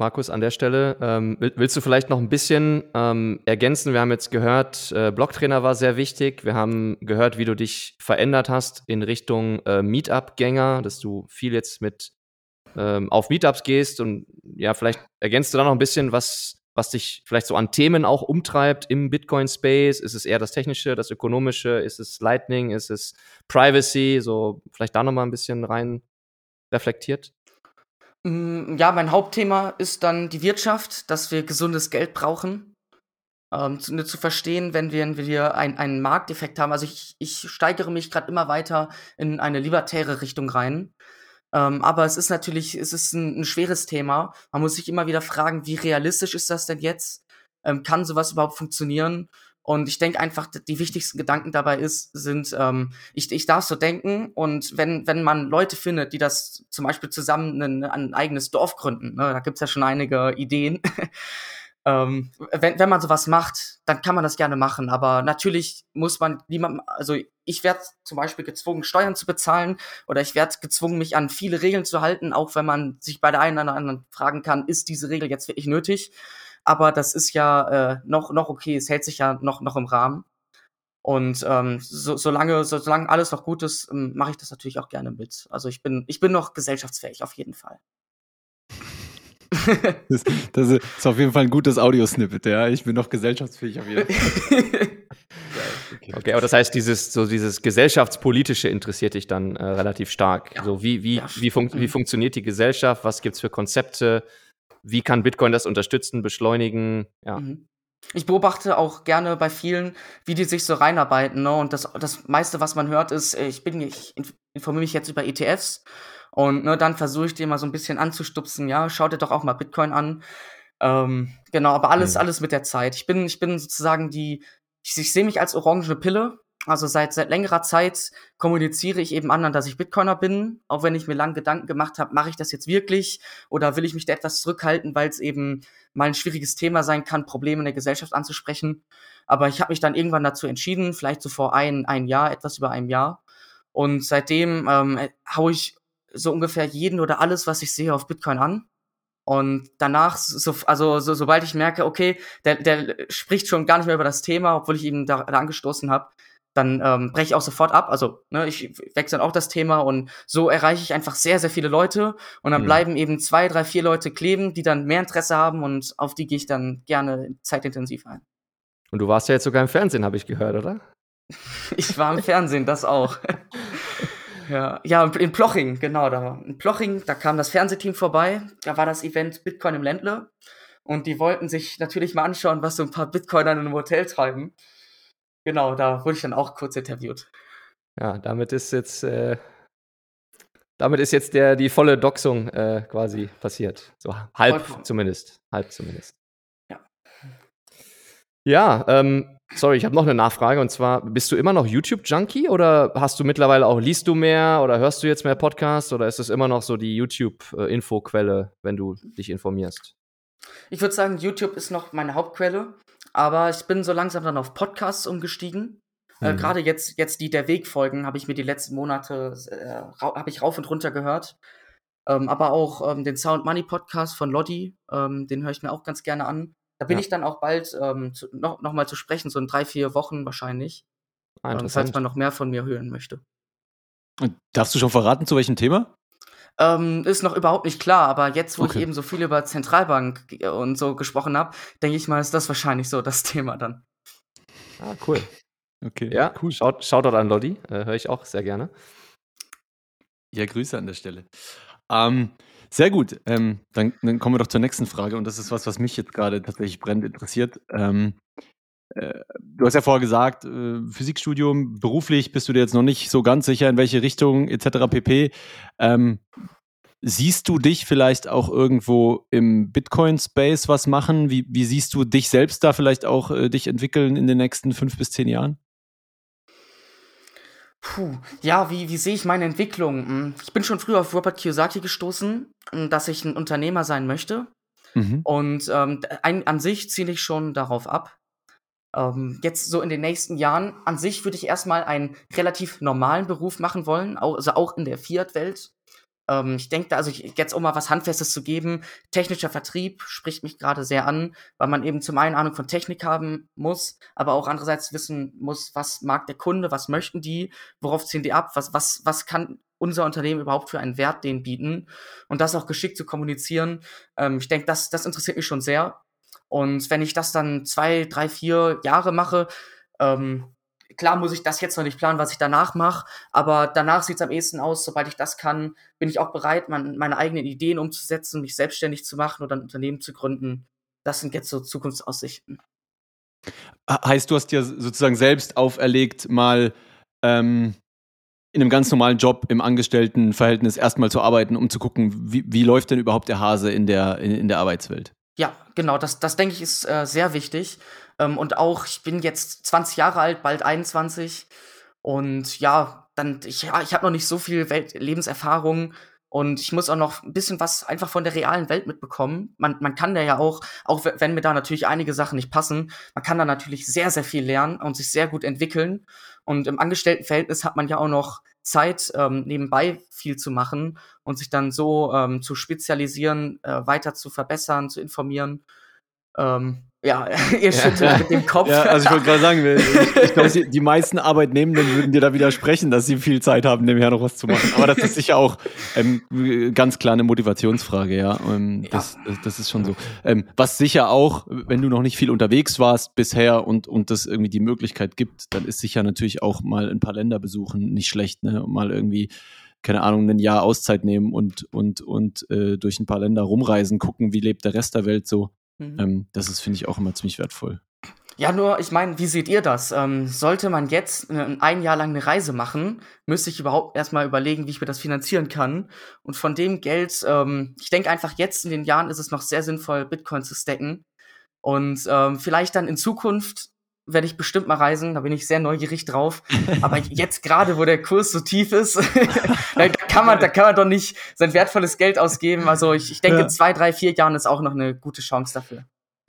Markus, an der Stelle, ähm, willst du vielleicht noch ein bisschen ähm, ergänzen? Wir haben jetzt gehört, äh, Blocktrainer war sehr wichtig. Wir haben gehört, wie du dich verändert hast in Richtung äh, Meetup-Gänger, dass du viel jetzt mit ähm, auf Meetups gehst und ja, vielleicht ergänzt du da noch ein bisschen, was, was dich vielleicht so an Themen auch umtreibt im Bitcoin-Space. Ist es eher das Technische, das Ökonomische? Ist es Lightning? Ist es Privacy? So vielleicht da noch mal ein bisschen rein reflektiert? Hm, ja, mein Hauptthema ist dann die Wirtschaft, dass wir gesundes Geld brauchen. Ähm, zu, ne, zu verstehen, wenn wir, wenn wir ein, einen Markteffekt haben. Also ich, ich steigere mich gerade immer weiter in eine libertäre Richtung rein. Ähm, aber es ist natürlich, es ist ein, ein, schweres Thema. Man muss sich immer wieder fragen, wie realistisch ist das denn jetzt? Ähm, kann sowas überhaupt funktionieren? Und ich denke einfach, die wichtigsten Gedanken dabei ist, sind, ähm, ich, ich darf so denken und wenn, wenn man Leute findet, die das zum Beispiel zusammen ein, ein eigenes Dorf gründen, ne, da gibt's ja schon einige Ideen, ähm, wenn, wenn man sowas macht, dann kann man das gerne machen. Aber natürlich muss man niemandem, also ich werde zum Beispiel gezwungen, Steuern zu bezahlen oder ich werde gezwungen, mich an viele Regeln zu halten, auch wenn man sich bei der einen oder anderen fragen kann, ist diese Regel jetzt wirklich nötig? aber das ist ja äh, noch, noch okay, es hält sich ja noch, noch im Rahmen. Und ähm, so, solange, so, solange alles noch gut ist, ähm, mache ich das natürlich auch gerne mit. Also ich bin, ich bin noch gesellschaftsfähig, auf jeden Fall. Das, das, ist auf jeden Fall ein gutes Audiosnippet, ja. Ich bin noch gesellschaftsfähig auf jeden Fall. okay. okay, aber das heißt, dieses, so dieses Gesellschaftspolitische interessiert dich dann äh, relativ stark. Ja. So wie, wie, ja. wie, fun wie funktioniert die Gesellschaft? Was gibt es für Konzepte? wie kann Bitcoin das unterstützen, beschleunigen? Ja. Mhm. Ich beobachte auch gerne bei vielen, wie die sich so reinarbeiten. Ne? Und das, das meiste, was man hört, ist, äh, ich bin, ich informiere mich jetzt über ETFs und ne, dann versuche ich dir mal so ein bisschen anzustupsen, ja, schau dir doch auch mal Bitcoin an. Ähm, genau, aber alles, mhm. alles mit der Zeit. Ich bin, ich bin sozusagen die, ich, ich sehe mich als orangene Pille also seit, seit längerer Zeit kommuniziere ich eben anderen, dass ich Bitcoiner bin. Auch wenn ich mir lange Gedanken gemacht habe, mache ich das jetzt wirklich oder will ich mich da etwas zurückhalten, weil es eben mal ein schwieriges Thema sein kann, Probleme in der Gesellschaft anzusprechen. Aber ich habe mich dann irgendwann dazu entschieden, vielleicht so vor ein, ein Jahr, etwas über einem Jahr. Und seitdem ähm, haue ich so ungefähr jeden oder alles, was ich sehe, auf Bitcoin an. Und danach, so, also so, sobald ich merke, okay, der, der spricht schon gar nicht mehr über das Thema, obwohl ich ihn da, da angestoßen habe, dann ähm, breche ich auch sofort ab. Also ne, ich wechsle dann auch das Thema und so erreiche ich einfach sehr, sehr viele Leute und dann mhm. bleiben eben zwei, drei, vier Leute kleben, die dann mehr Interesse haben und auf die gehe ich dann gerne zeitintensiv ein. Und du warst ja jetzt sogar im Fernsehen, habe ich gehört, oder? ich war im Fernsehen, das auch. ja, ja, in Ploching, genau, da in Ploching, da kam das Fernsehteam vorbei, da war das Event Bitcoin im Ländle und die wollten sich natürlich mal anschauen, was so ein paar Bitcoiner in einem Hotel treiben. Genau, da wurde ich dann auch kurz interviewt. Ja, damit ist jetzt, äh, damit ist jetzt der, die volle Doxung äh, quasi passiert. So halb Vollkommen. zumindest. Halb zumindest. Ja. Ähm, sorry, ich habe noch eine Nachfrage und zwar, bist du immer noch YouTube-Junkie oder hast du mittlerweile auch, liest du mehr oder hörst du jetzt mehr Podcasts oder ist es immer noch so die YouTube-Infoquelle, wenn du dich informierst? Ich würde sagen, YouTube ist noch meine Hauptquelle. Aber ich bin so langsam dann auf Podcasts umgestiegen. Äh, mhm. Äh, Gerade jetzt, jetzt die der Weg-Folgen habe ich mir die letzten Monate äh, habe ich rauf und runter gehört. Ähm, aber auch ähm, den Sound Money Podcast von Lodi, ähm, den höre ich mir auch ganz gerne an. Da bin ja. ich dann auch bald ähm, zu, noch, noch mal zu sprechen, so in drei, vier Wochen wahrscheinlich. Ah, ähm, falls man noch mehr von mir hören möchte. Und darfst du schon verraten, zu welchem Thema? Ähm, ist noch überhaupt nicht klar, aber jetzt, wo okay. ich eben so viel über Zentralbank und so gesprochen habe, denke ich mal, ist das wahrscheinlich so das Thema dann. Ah, cool. Okay, ja, cool. Schaut, Shoutout an Lodi, äh, höre ich auch sehr gerne. Ja, Grüße an der Stelle. Ähm, sehr gut. Ähm, dann, dann, kommen wir doch zur nächsten Frage und das ist was, was mich jetzt gerade tatsächlich brennend interessiert. Ähm, äh, du hast ja vorher gesagt, äh, Physikstudium, beruflich bist du dir jetzt noch nicht so ganz sicher, in welche Richtung etc. pp. Ähm, siehst du dich vielleicht auch irgendwo im Bitcoin-Space was machen? Wie, wie siehst du dich selbst da vielleicht auch äh, dich entwickeln in den nächsten fünf bis zehn Jahren? Puh, ja, wie, wie sehe ich meine Entwicklung? Hm, Ich bin schon früh auf Robert Kiyosaki gestoßen, hm, dass ich ein Unternehmer sein möchte. Mhm. Und ähm, ein, an sich ziele ich schon darauf ab. Ähm, jetzt so in den nächsten Jahren, an sich würde ich erstmal einen relativ normalen Beruf machen wollen, also auch in der Fiat-Welt. Ähm, ich denke, da, also ich, jetzt um mal was Handfestes zu geben, technischer Vertrieb spricht mich gerade sehr an, weil man eben zum einen Ahnung von Technik haben muss, aber auch andererseits wissen muss, was mag der Kunde, was möchten die, worauf ziehen die ab, was, was, was kann unser Unternehmen überhaupt für einen Wert denen bieten und das auch geschickt zu kommunizieren. Ähm, ich denke, das, das interessiert mich schon sehr. Und wenn ich das dann zwei, drei, vier Jahre mache, ähm, klar muss ich das jetzt noch nicht planen, was ich danach mache, aber danach sieht es am ehesten aus, sobald ich das kann, bin ich auch bereit, mein, meine eigenen Ideen umzusetzen, mich selbstständig zu machen oder ein Unternehmen zu gründen. Das sind jetzt so Zukunftsaussichten. He- Heißt, du hast dir sozusagen selbst auferlegt, mal ähm, in einem ganz normalen Job im Angestelltenverhältnis erstmal zu arbeiten, um zu gucken, wie, wie läuft denn überhaupt der Hase in der, in, in der Arbeitswelt? Ja, genau, das, das denke ich ist äh, sehr wichtig. Ähm, und auch, ich bin jetzt 20 Jahre alt, bald 21. Und ja, dann, ich, ja, ich habe noch nicht so viel Welt Lebenserfahrung und ich muss auch noch ein bisschen was einfach von der realen Welt mitbekommen. Man, man kann da ja auch, auch we- wenn mir da natürlich einige Sachen nicht passen, man kann da natürlich sehr, sehr viel lernen und sich sehr gut entwickeln. Und im Angestelltenverhältnis hat man ja auch noch Zeit, ähm, nebenbei viel zu machen und sich dann so ähm, zu spezialisieren, äh, weiter zu verbessern, zu informieren. Ähm, ja, ihr schüttelt mit dem Kopf. Ja, also ich wollte gerade sagen, ich, ich glaube, die, meisten Arbeitnehmenden würden dir da widersprechen, dass sie viel Zeit haben, nebenher noch was zu machen. Aber das ist sicher auch ähm, ganz klar eine Motivationsfrage, ja. Ähm, das, das, das ist schon so. Ähm, was sicher auch, wenn du noch nicht viel unterwegs warst bisher und, und das irgendwie die Möglichkeit gibt, dann ist sicher natürlich auch mal ein paar Länder besuchen nicht schlecht, ne? Und mal irgendwie keine Ahnung, ein Jahr Auszeit nehmen und, und, und äh, durch ein paar Länder rumreisen, gucken, wie lebt der Rest der Welt so. Mhm. Ähm, das ist, finde ich, auch immer ziemlich wertvoll. Ja, nur, ich meine, wie seht ihr das? Ähm, sollte man jetzt äh, ein Jahr lang eine Reise machen, müsste ich überhaupt erstmal überlegen, wie ich mir das finanzieren kann. Und von dem Geld, ähm, ich denke einfach, jetzt in den Jahren ist es noch sehr sinnvoll, Bitcoin zu stacken. Und ähm, vielleicht dann in Zukunft werde ich bestimmt mal reisen, da bin ich sehr neugierig drauf. Aber jetzt gerade, wo der Kurs so tief ist, da, kann man, da kann man doch nicht sein wertvolles Geld ausgeben. Also ich, ich denke, Ja. zwei, drei, vier Jahren ist auch noch eine gute Chance dafür.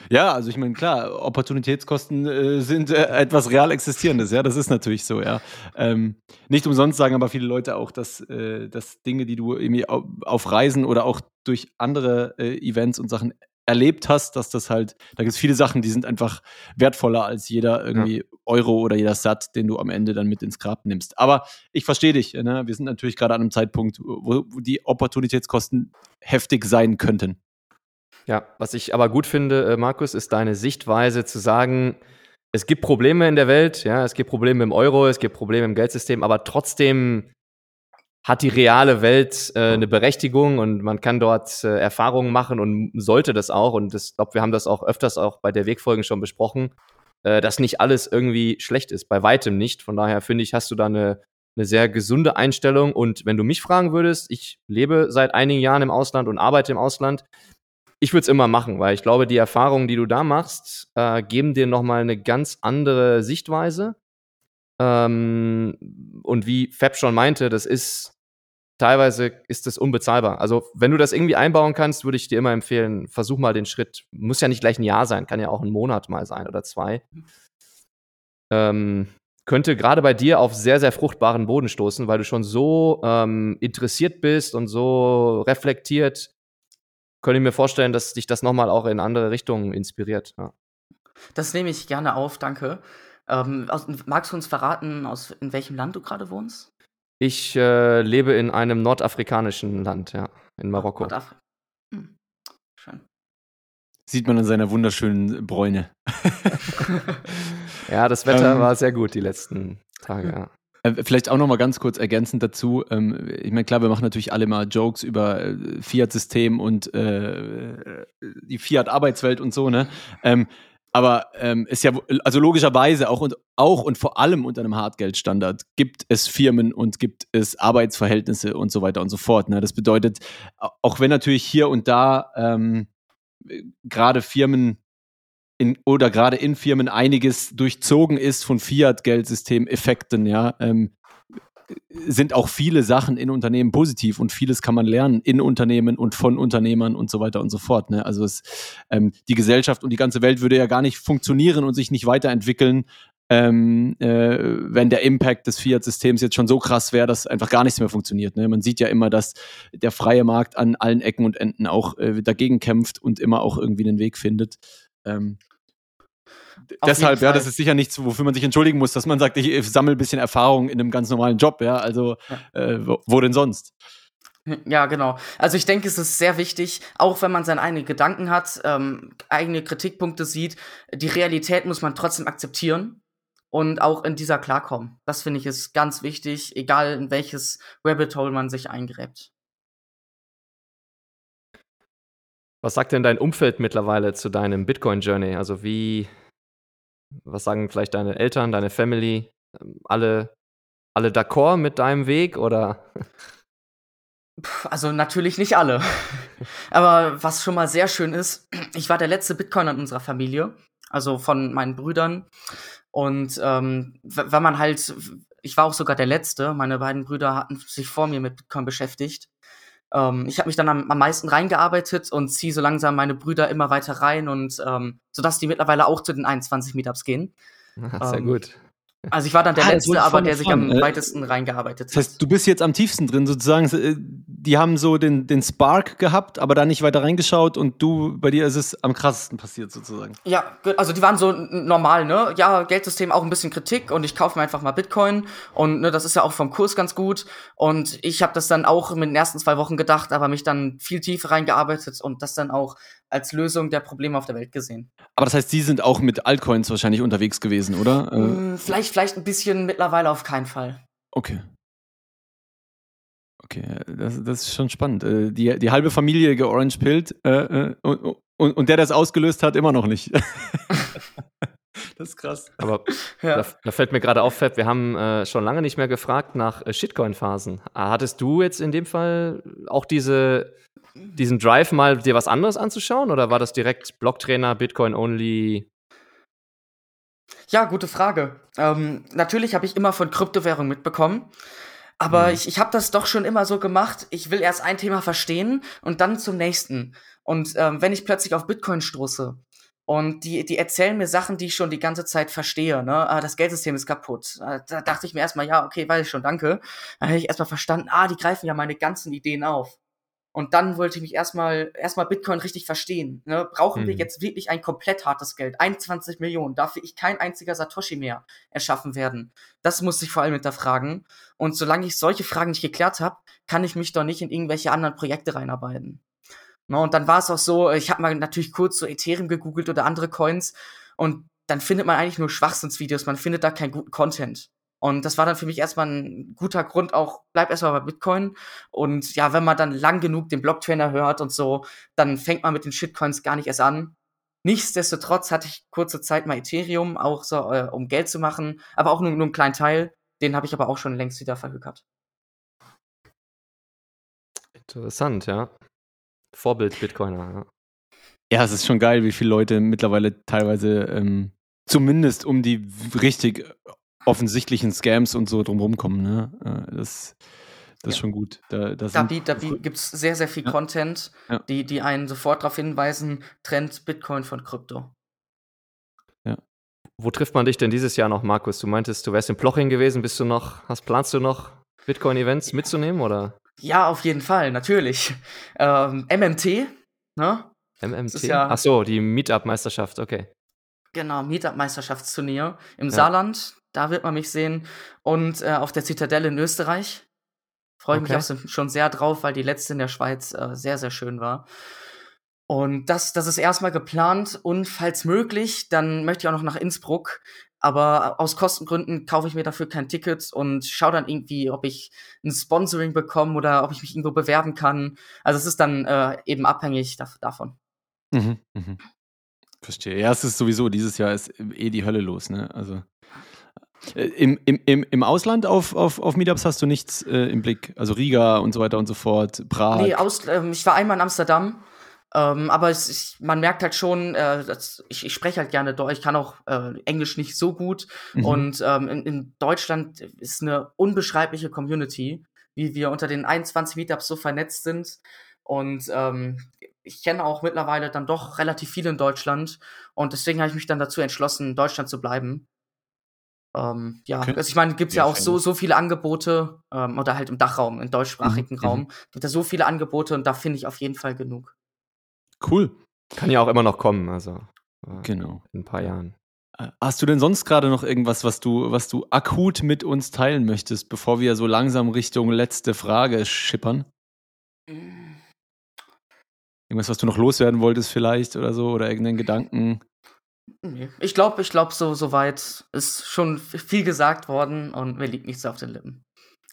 Ja, also ich meine, klar, Opportunitätskosten äh, sind äh, etwas real existierendes, ja, das ist natürlich so, ja. Ähm, nicht umsonst sagen aber viele Leute auch, dass, äh, dass Dinge, die du irgendwie au- auf Reisen oder auch durch andere äh, Events und Sachen erlebt hast, dass das halt, da gibt es viele Sachen, die sind einfach wertvoller als jeder irgendwie Euro oder jeder Sat, den du am Ende dann mit ins Grab nimmst. Aber ich verstehe dich, ne? wir sind natürlich gerade an einem Zeitpunkt, wo, wo die Opportunitätskosten heftig sein könnten. Ja, was ich aber gut finde, äh, Markus, ist deine Sichtweise zu sagen, es gibt Probleme in der Welt, ja, es gibt Probleme im Euro, es gibt Probleme im Geldsystem, aber trotzdem hat die reale Welt äh, eine Berechtigung und man kann dort äh, Erfahrungen machen und sollte das auch. Und ich glaube, wir haben das auch öfters auch bei der Wegfolgen schon besprochen, äh, dass nicht alles irgendwie schlecht ist, bei weitem nicht. Von daher finde ich, hast du da eine, eine sehr gesunde Einstellung. Und wenn du mich fragen würdest, ich lebe seit einigen Jahren im Ausland und arbeite im Ausland, ich würde es immer machen, weil ich glaube, die Erfahrungen, die du da machst, äh, geben dir nochmal eine ganz andere Sichtweise. Ähm, und wie Fab schon meinte, das ist teilweise ist das unbezahlbar. Also, wenn du das irgendwie einbauen kannst, würde ich dir immer empfehlen, versuch mal den Schritt. Muss ja nicht gleich ein Jahr sein, kann ja auch ein Monat mal sein oder zwei. Ähm, könnte gerade bei dir auf sehr, sehr fruchtbaren Boden stoßen, weil du schon so ähm, interessiert bist und so reflektiert. Könnte ich mir vorstellen, dass dich das nochmal auch in andere Richtungen inspiriert. Ja. Das nehme ich gerne auf, danke. Ähm, aus, magst du uns verraten, aus in welchem Land du gerade wohnst? Ich äh, lebe in einem nordafrikanischen Land, ja, in Marokko. Nordafrika. Hm. Schön. Sieht man an seiner wunderschönen Bräune. Ja, das Wetter Ähm. war sehr gut die letzten Tage, ja. Äh, Vielleicht auch noch mal ganz kurz ergänzend dazu. Ähm, ich meine, klar, wir machen natürlich alle mal Jokes über äh, Fiat-System und äh, die Fiat-Arbeitswelt und so, ne? Ähm, Aber ähm, ist ja, also logischerweise auch und, auch und vor allem unter einem Hartgeldstandard gibt es Firmen und gibt es Arbeitsverhältnisse und so weiter und so fort. Ne? Das bedeutet, auch wenn natürlich hier und da ähm, gerade Firmen in, oder gerade in Firmen einiges durchzogen ist von Fiat-Geldsystem-Effekten, ja, ähm, sind auch viele Sachen in Unternehmen positiv und vieles kann man lernen in Unternehmen und von Unternehmern und so weiter und so fort. Ne? Also es, ähm, die Gesellschaft und die ganze Welt würde ja gar nicht funktionieren und sich nicht weiterentwickeln, ähm, äh, wenn der Impact des Fiat-Systems jetzt schon so krass wäre, dass einfach gar nichts mehr funktioniert. Ne? Man sieht ja immer, dass der freie Markt an allen Ecken und Enden auch äh, dagegen kämpft und immer auch irgendwie einen Weg findet. Ähm, deshalb, ja, das ist sicher nichts, wofür man sich entschuldigen muss, dass man sagt, ich, sammle ein bisschen Erfahrung in einem ganz normalen Job, ja. Also, ja. Äh, wo, wo, denn sonst? Ja, genau. Also ich denke, es ist sehr wichtig, auch wenn man seine eigenen Gedanken hat, ähm, eigene Kritikpunkte sieht, die Realität muss man trotzdem akzeptieren und auch in dieser klarkommen. Das finde ich ist ganz wichtig, egal in welches Rabbit Hole man sich eingräbt. Was sagt denn dein Umfeld mittlerweile zu deinem Bitcoin-Journey? Also wie, was sagen vielleicht deine Eltern, deine Family? Ähm, alle, alle d'accord mit deinem Weg oder? Also natürlich nicht alle. Aber was schon mal sehr schön ist, ich war der letzte Bitcoiner in unserer Familie, also von meinen Brüdern. Und ähm, wenn man halt, ich war auch sogar der Letzte, meine beiden Brüder hatten sich vor mir mit Bitcoin beschäftigt. Ähm, ich habe mich dann am, am, meisten reingearbeitet und ziehe so langsam meine Brüder immer weiter rein und ähm, sodass die mittlerweile auch zu den 21 Meetups gehen. Sehr ähm, gut. Also ich war dann der ah, Letzte, aber der sich am äh, weitesten reingearbeitet hat. Das heißt, du bist jetzt am tiefsten drin sozusagen. Äh, die haben so den, den Spark gehabt, aber da nicht weiter reingeschaut und du, bei dir ist es am krassesten passiert sozusagen. Ja, also die waren so normal, ne? Ja, Geldsystem auch ein bisschen Kritik und ich kaufe mir einfach mal Bitcoin und ne, das ist ja auch vom Kurs ganz gut und ich habe das dann auch in den ersten zwei Wochen gedacht, aber mich dann viel tiefer reingearbeitet und das dann auch als Lösung der Probleme auf der Welt gesehen. Aber das heißt, Sie sind auch mit Altcoins wahrscheinlich unterwegs gewesen, oder? Hm, vielleicht, vielleicht ein bisschen, mittlerweile auf keinen Fall. Okay. Okay, das, das ist schon spannend. Äh, die, die halbe Familie georange pillt äh, äh, und, und, und der das ausgelöst hat, immer noch nicht. das ist krass. Aber ja. da, da, fällt mir gerade auf, Fab, wir haben äh, schon lange nicht mehr gefragt nach äh, Shitcoin-Phasen. Hattest du jetzt in dem Fall auch diese diesen Drive mal dir was anderes anzuschauen oder war das direkt Blocktrainer, Bitcoin only? Ja, gute Frage. Ähm, natürlich habe ich immer von Kryptowährung mitbekommen. Aber mhm. ich, ich habe das doch schon immer so gemacht. Ich will erst ein Thema verstehen und dann zum nächsten. Und ähm, wenn ich plötzlich auf Bitcoin stoße und die, die erzählen mir Sachen, die ich schon die ganze Zeit verstehe, ne? Ah, das Geldsystem ist kaputt. Ah, da dachte ich mir erstmal, ja, okay, weiß ich schon, danke. Dann habe ich erstmal verstanden, ah, die greifen ja meine ganzen Ideen auf. Und dann wollte ich mich erstmal erstmal Bitcoin richtig verstehen. Ne? Brauchen mhm. wir jetzt wirklich ein komplett hartes Geld? 21 Millionen, darf ich kein einziger Satoshi mehr erschaffen werden? Das muss ich vor allem hinterfragen. Und solange ich solche Fragen nicht geklärt habe, kann ich mich doch nicht in irgendwelche anderen Projekte reinarbeiten. Ne? Und dann war es auch so, ich habe mal natürlich kurz so Ethereum gegoogelt oder andere Coins und dann findet man eigentlich nur Schwachsinnsvideos, man findet da keinen guten Content. Und das war dann für mich erstmal ein guter Grund, auch bleib erstmal bei Bitcoin. Und ja, wenn man dann lang genug den Blocktrainer hört und so, dann fängt man mit den Shitcoins gar nicht erst an. Nichtsdestotrotz hatte ich kurze Zeit mal Ethereum, auch so, äh, um Geld zu machen, aber auch nur, nur einen kleinen Teil. Den habe ich aber auch schon längst wieder verhökert. Interessant, ja. Vorbild Bitcoiner, ja. Ja, es ist schon geil, wie viele Leute mittlerweile teilweise ähm, zumindest um die richtig offensichtlichen Scams und so drumherum kommen. Ne? Äh, das, das ja. ist schon gut. Da, da, da, da gibt es sehr, sehr viel ja. Content, ja. Die, die einen sofort darauf hinweisen, Trend Bitcoin von Krypto. Ja. Wo trifft man dich denn dieses Jahr noch, Markus? Du meintest, du wärst in Ploching gewesen. Bist du noch, hast, planst du noch Bitcoin-Events mitzunehmen oder? Ja, auf jeden Fall, natürlich. Ähm, MMT, ne? MMT? Ja Ach so, die Meetup-Meisterschaft, okay. Genau, Meetup-Meisterschaftsturnier im ja. Saarland. Da wird man mich sehen. Und äh, auf der Zitadelle in Österreich. Freue ich okay. mich auch schon sehr drauf, weil die letzte in der Schweiz äh, sehr, sehr schön war. Und das, das ist erstmal geplant. Und falls möglich, dann möchte ich auch noch nach Innsbruck. Aber aus Kostengründen kaufe ich mir dafür kein Ticket und schaue dann irgendwie, ob ich ein Sponsoring bekomme oder ob ich mich irgendwo bewerben kann. Also es ist dann äh, eben abhängig davon. Mhm, mh. Verstehe. Ja, es ist sowieso, dieses Jahr ist eh die Hölle los, ne? Also. Äh, Im, im, im, Im Ausland auf, auf, auf Meetups hast du nichts äh, im Blick. Also Riga und so weiter und so fort, Prag. Nee, aus, ähm, ich war einmal in Amsterdam, ähm, aber es, ich, man merkt halt schon, äh, ich, ich spreche halt gerne Deutsch, ich kann auch äh, Englisch nicht so gut. Mhm. Und ähm, in, in Deutschland ist eine unbeschreibliche Community, wie wir unter den 21 Meetups so vernetzt sind. Und ähm, ich kenne auch mittlerweile dann doch relativ viele in Deutschland. Und deswegen habe ich mich dann dazu entschlossen, in Deutschland zu bleiben. Ähm, ja, also ich meine, gibt es ja Ja, auch so, so viele Angebote, ähm, oder halt im Dachraum, im deutschsprachigen Mhm, Raum, gibt es so viele Angebote und da finde ich auf jeden Fall genug. Cool. Kann ja auch immer noch kommen, also äh, Genau. in ein paar Jahren. Äh, Hast du denn sonst gerade noch irgendwas, was du, was du akut mit uns teilen möchtest, bevor wir so langsam Richtung letzte Frage schippern? Irgendwas, was du noch loswerden wolltest vielleicht oder so oder irgendeinen Gedanken? Nee. Ich glaube, ich glaube, so, so weit ist schon viel gesagt worden und mir liegt nichts auf den Lippen.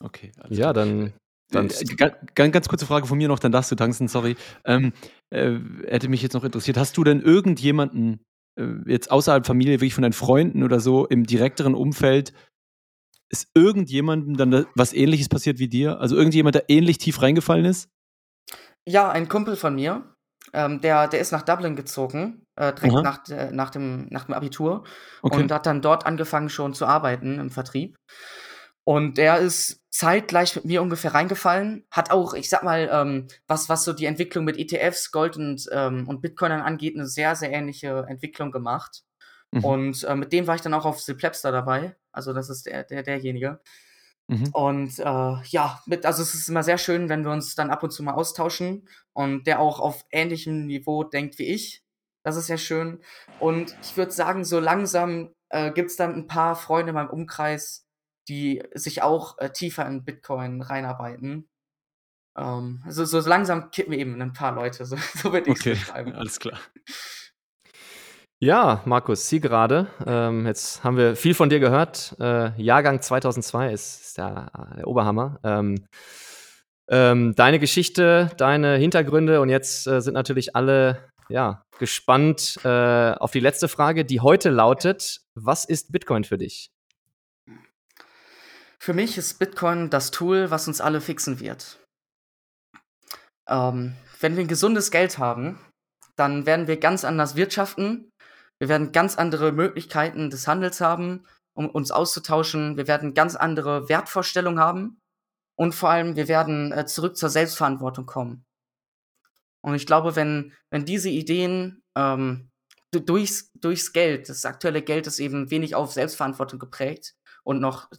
Okay. alles Ja, klar. dann, dann Äh, ga- Ganz, ganz kurze Frage von mir noch, dann darfst du tanzen, sorry. Ähm, äh, hätte mich jetzt noch interessiert, hast du denn irgendjemanden, äh, jetzt außerhalb Familie, wirklich von deinen Freunden oder so, im direkteren Umfeld, ist irgendjemandem dann da- was ähnliches passiert wie dir? Also irgendjemand, der ähnlich tief reingefallen ist? Ja, ein Kumpel von mir, ähm, der, der ist nach Dublin gezogen, äh, direkt Aha. nach, der- nach, dem, nach dem Abitur Okay. und hat dann dort angefangen schon zu arbeiten im Vertrieb. Und der ist zeitgleich mit mir ungefähr reingefallen, hat auch, ich sag mal, ähm, was, was so die Entwicklung mit ETFs, Gold und, ähm, und Bitcoinern angeht, eine sehr, sehr ähnliche Entwicklung gemacht. Mhm. Und äh, mit dem war ich dann auch auf Plebster dabei. Also das ist der, der, derjenige. Mhm. Und äh, ja, mit, also es ist immer sehr schön, wenn wir uns dann ab und zu mal austauschen und der auch auf ähnlichem Niveau denkt wie ich. Das ist sehr schön. Und ich würde sagen, so langsam äh, gibt es dann ein paar Freunde in meinem Umkreis, die sich auch äh, tiefer in Bitcoin reinarbeiten. Ähm, also so langsam kippen eben ein paar Leute, so, so würde ich es Okay, beschreiben. alles klar. Ja, Markus, Sie gerade. Ähm, jetzt haben wir viel von dir gehört. Äh, Jahrgang 2002 ist, ist der, der Oberhammer. Ähm, ähm, deine Geschichte, deine Hintergründe und jetzt äh, sind natürlich alle ja, gespannt äh, auf die letzte Frage, die heute lautet: Was ist Bitcoin für dich? Für mich ist Bitcoin das Tool, was uns alle fixen wird. Ähm, wenn wir ein gesundes Geld haben, dann werden wir ganz anders wirtschaften. Wir werden ganz andere Möglichkeiten des Handels haben, um uns auszutauschen. Wir werden ganz andere Wertvorstellungen haben. Und vor allem, wir werden äh, zurück zur Selbstverantwortung kommen. Und ich glaube, wenn, wenn diese Ideen ähm, du- durchs, durchs Geld, das aktuelle Geld ist eben wenig auf Selbstverantwortung geprägt und noch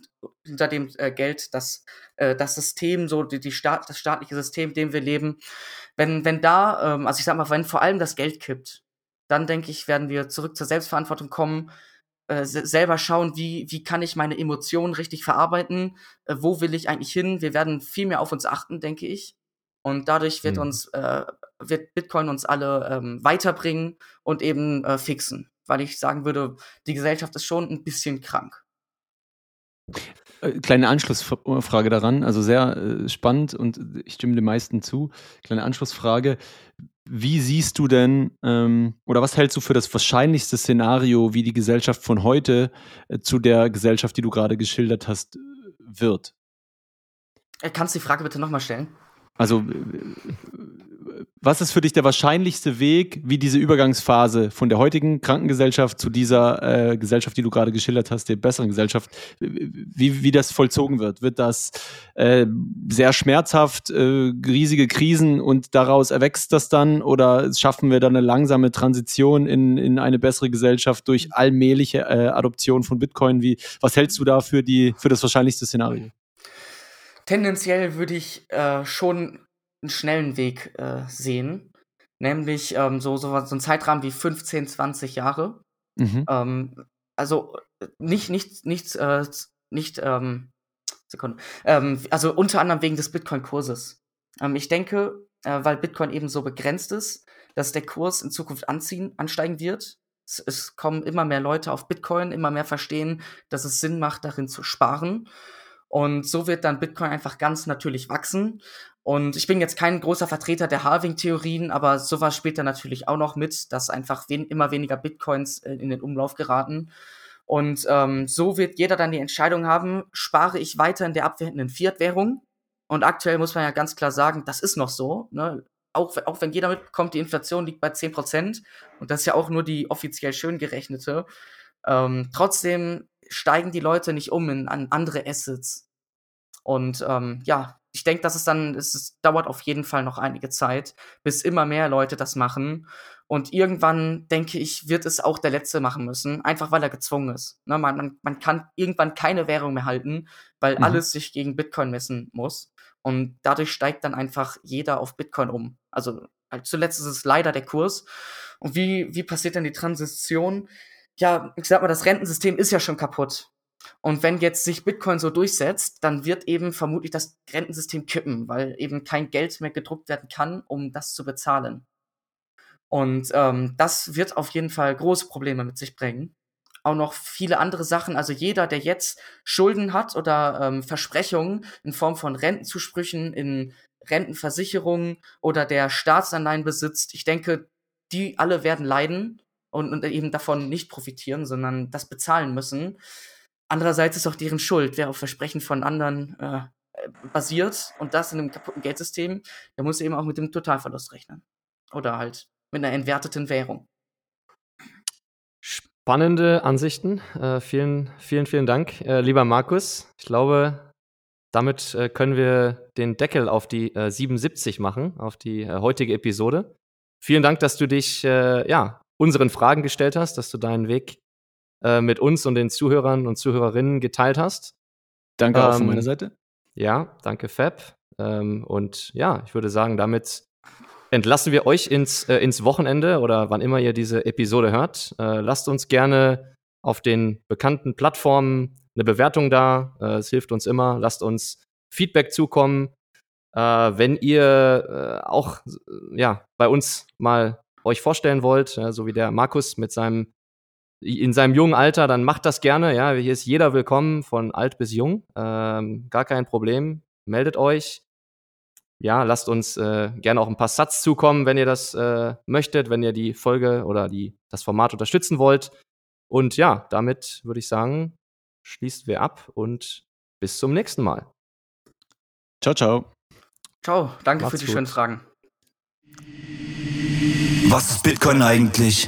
hinter dem äh, Geld das, äh, das System, so die, die Staat, das staatliche System, in dem wir leben, wenn, wenn da, ähm, also ich sag mal, wenn vor allem das Geld kippt, dann denke ich, werden wir zurück zur Selbstverantwortung kommen, äh, se- selber schauen, wie, wie kann ich meine Emotionen richtig verarbeiten, äh, wo will ich eigentlich hin. Wir werden viel mehr auf uns achten, denke ich. Und dadurch wird Mhm. uns, äh, wird Bitcoin uns alle ähm, weiterbringen und eben äh, fixen. Weil ich sagen würde, die Gesellschaft ist schon ein bisschen krank. Äh, Kleine Anschlussfrage daran, also sehr äh, spannend und ich stimme den meisten zu. Kleine Anschlussfrage. Wie siehst du denn ähm, oder was hältst du für das wahrscheinlichste Szenario, wie die Gesellschaft von heute äh, zu der Gesellschaft, die du gerade geschildert hast, wird? Äh, kannst du die Frage bitte nochmal stellen? Also, was ist für dich der wahrscheinlichste Weg, wie diese Übergangsphase von der heutigen Krankengesellschaft zu dieser äh, Gesellschaft, die du gerade geschildert hast, der besseren Gesellschaft, wie, wie das vollzogen wird? Wird das äh, sehr schmerzhaft, äh, riesige Krisen und daraus erwächst das dann? Oder schaffen wir dann eine langsame Transition in, in eine bessere Gesellschaft durch allmähliche äh, Adoption von Bitcoin? Wie, was hältst du da für, die, für das wahrscheinlichste Szenario? Tendenziell würde ich äh, schon einen schnellen Weg äh, sehen. Nämlich ähm, so, so, was- so ein Zeitrahmen wie 15, 20 Jahre. Mhm. Ähm, also äh, nicht, nicht, nicht, äh, nicht, ähm, Sekunde. Ähm, also unter anderem wegen des Bitcoin-Kurses. Ähm, ich denke, äh, weil Bitcoin eben so begrenzt ist, dass der Kurs in Zukunft anziehen, ansteigen wird. Es, es kommen immer mehr Leute auf Bitcoin, immer mehr verstehen, dass es Sinn macht, darin zu sparen. Und so wird dann Bitcoin einfach ganz natürlich wachsen. Und ich bin jetzt kein großer Vertreter der Halving-Theorien, aber sowas spielt da natürlich auch noch mit, dass einfach wen immer weniger Bitcoins äh, in den Umlauf geraten. Und ähm, so wird jeder dann die Entscheidung haben, spare ich weiter in der abwertenden Fiat-Währung? Und aktuell muss man ja ganz klar sagen, das ist noch so. Ne? Auch, auch wenn jeder mitbekommt, die Inflation liegt bei 10%, und das ist ja auch nur die offiziell schön gerechnete, ähm, trotzdem steigen die Leute nicht um in an andere Assets. Und ähm, ja, ich denke, dass es dann, es, dauert auf jeden Fall noch einige Zeit, bis immer mehr Leute das machen. Und irgendwann, denke ich, wird es auch der Letzte machen müssen, einfach weil er gezwungen ist. Ne, man, man, man kann irgendwann keine Währung mehr halten, weil Mhm. alles sich gegen Bitcoin messen muss. Und dadurch steigt dann einfach jeder auf Bitcoin um. Also halt zuletzt ist es leider der Kurs. Und wie, wie passiert denn die Transition? Ja, ich sag mal, das Rentensystem ist ja schon kaputt. Und wenn jetzt sich Bitcoin so durchsetzt, dann wird eben vermutlich das Rentensystem kippen, weil eben kein Geld mehr gedruckt werden kann, um das zu bezahlen. Und ähm, das wird auf jeden Fall große Probleme mit sich bringen. Auch noch viele andere Sachen. Also jeder, der jetzt Schulden hat oder ähm, Versprechungen in Form von Rentenzusprüchen, in Rentenversicherungen oder der Staatsanleihen besitzt, ich denke, die alle werden leiden und, und eben davon nicht profitieren, sondern das bezahlen müssen. Andererseits ist auch deren Schuld, wer auf Versprechen von anderen äh, äh, basiert und das in einem kaputten Geldsystem, der muss eben auch mit dem Totalverlust rechnen. Oder halt mit einer entwerteten Währung. Spannende Ansichten. Äh, vielen, vielen, vielen Dank, äh, lieber Markus. Ich glaube, damit äh, können wir den Deckel auf die äh, 77 machen, auf die äh, heutige Episode. Vielen Dank, dass du dich äh, ja, unseren Fragen gestellt hast, dass du deinen Weg äh, mit uns und den Zuhörern und Zuhörerinnen geteilt hast. Danke auch von Ähm, meiner Seite. Ja, danke, Fab. Ähm, und ja, ich würde sagen, damit entlassen wir euch ins, äh, ins Wochenende oder wann immer ihr diese Episode hört. Äh, lasst uns gerne auf den bekannten Plattformen eine Bewertung da. Äh, es hilft uns immer. Lasst uns Feedback zukommen. Äh, wenn ihr äh, auch ja, bei uns mal euch vorstellen wollt, so wie der Markus mit seinem in seinem jungen Alter, dann macht das gerne. Ja, hier ist jeder willkommen, von alt bis jung. Ähm, gar kein Problem. Meldet euch. Ja, lasst uns äh, gerne auch ein paar Satz zukommen, wenn ihr das äh, möchtet, wenn ihr die Folge oder die, das Format unterstützen wollt. Und ja, damit würde ich sagen, schließen wir ab und bis zum nächsten Mal. Ciao, ciao. Ciao, danke Macht's für die gut. schönen Fragen. Was ist Bitcoin eigentlich?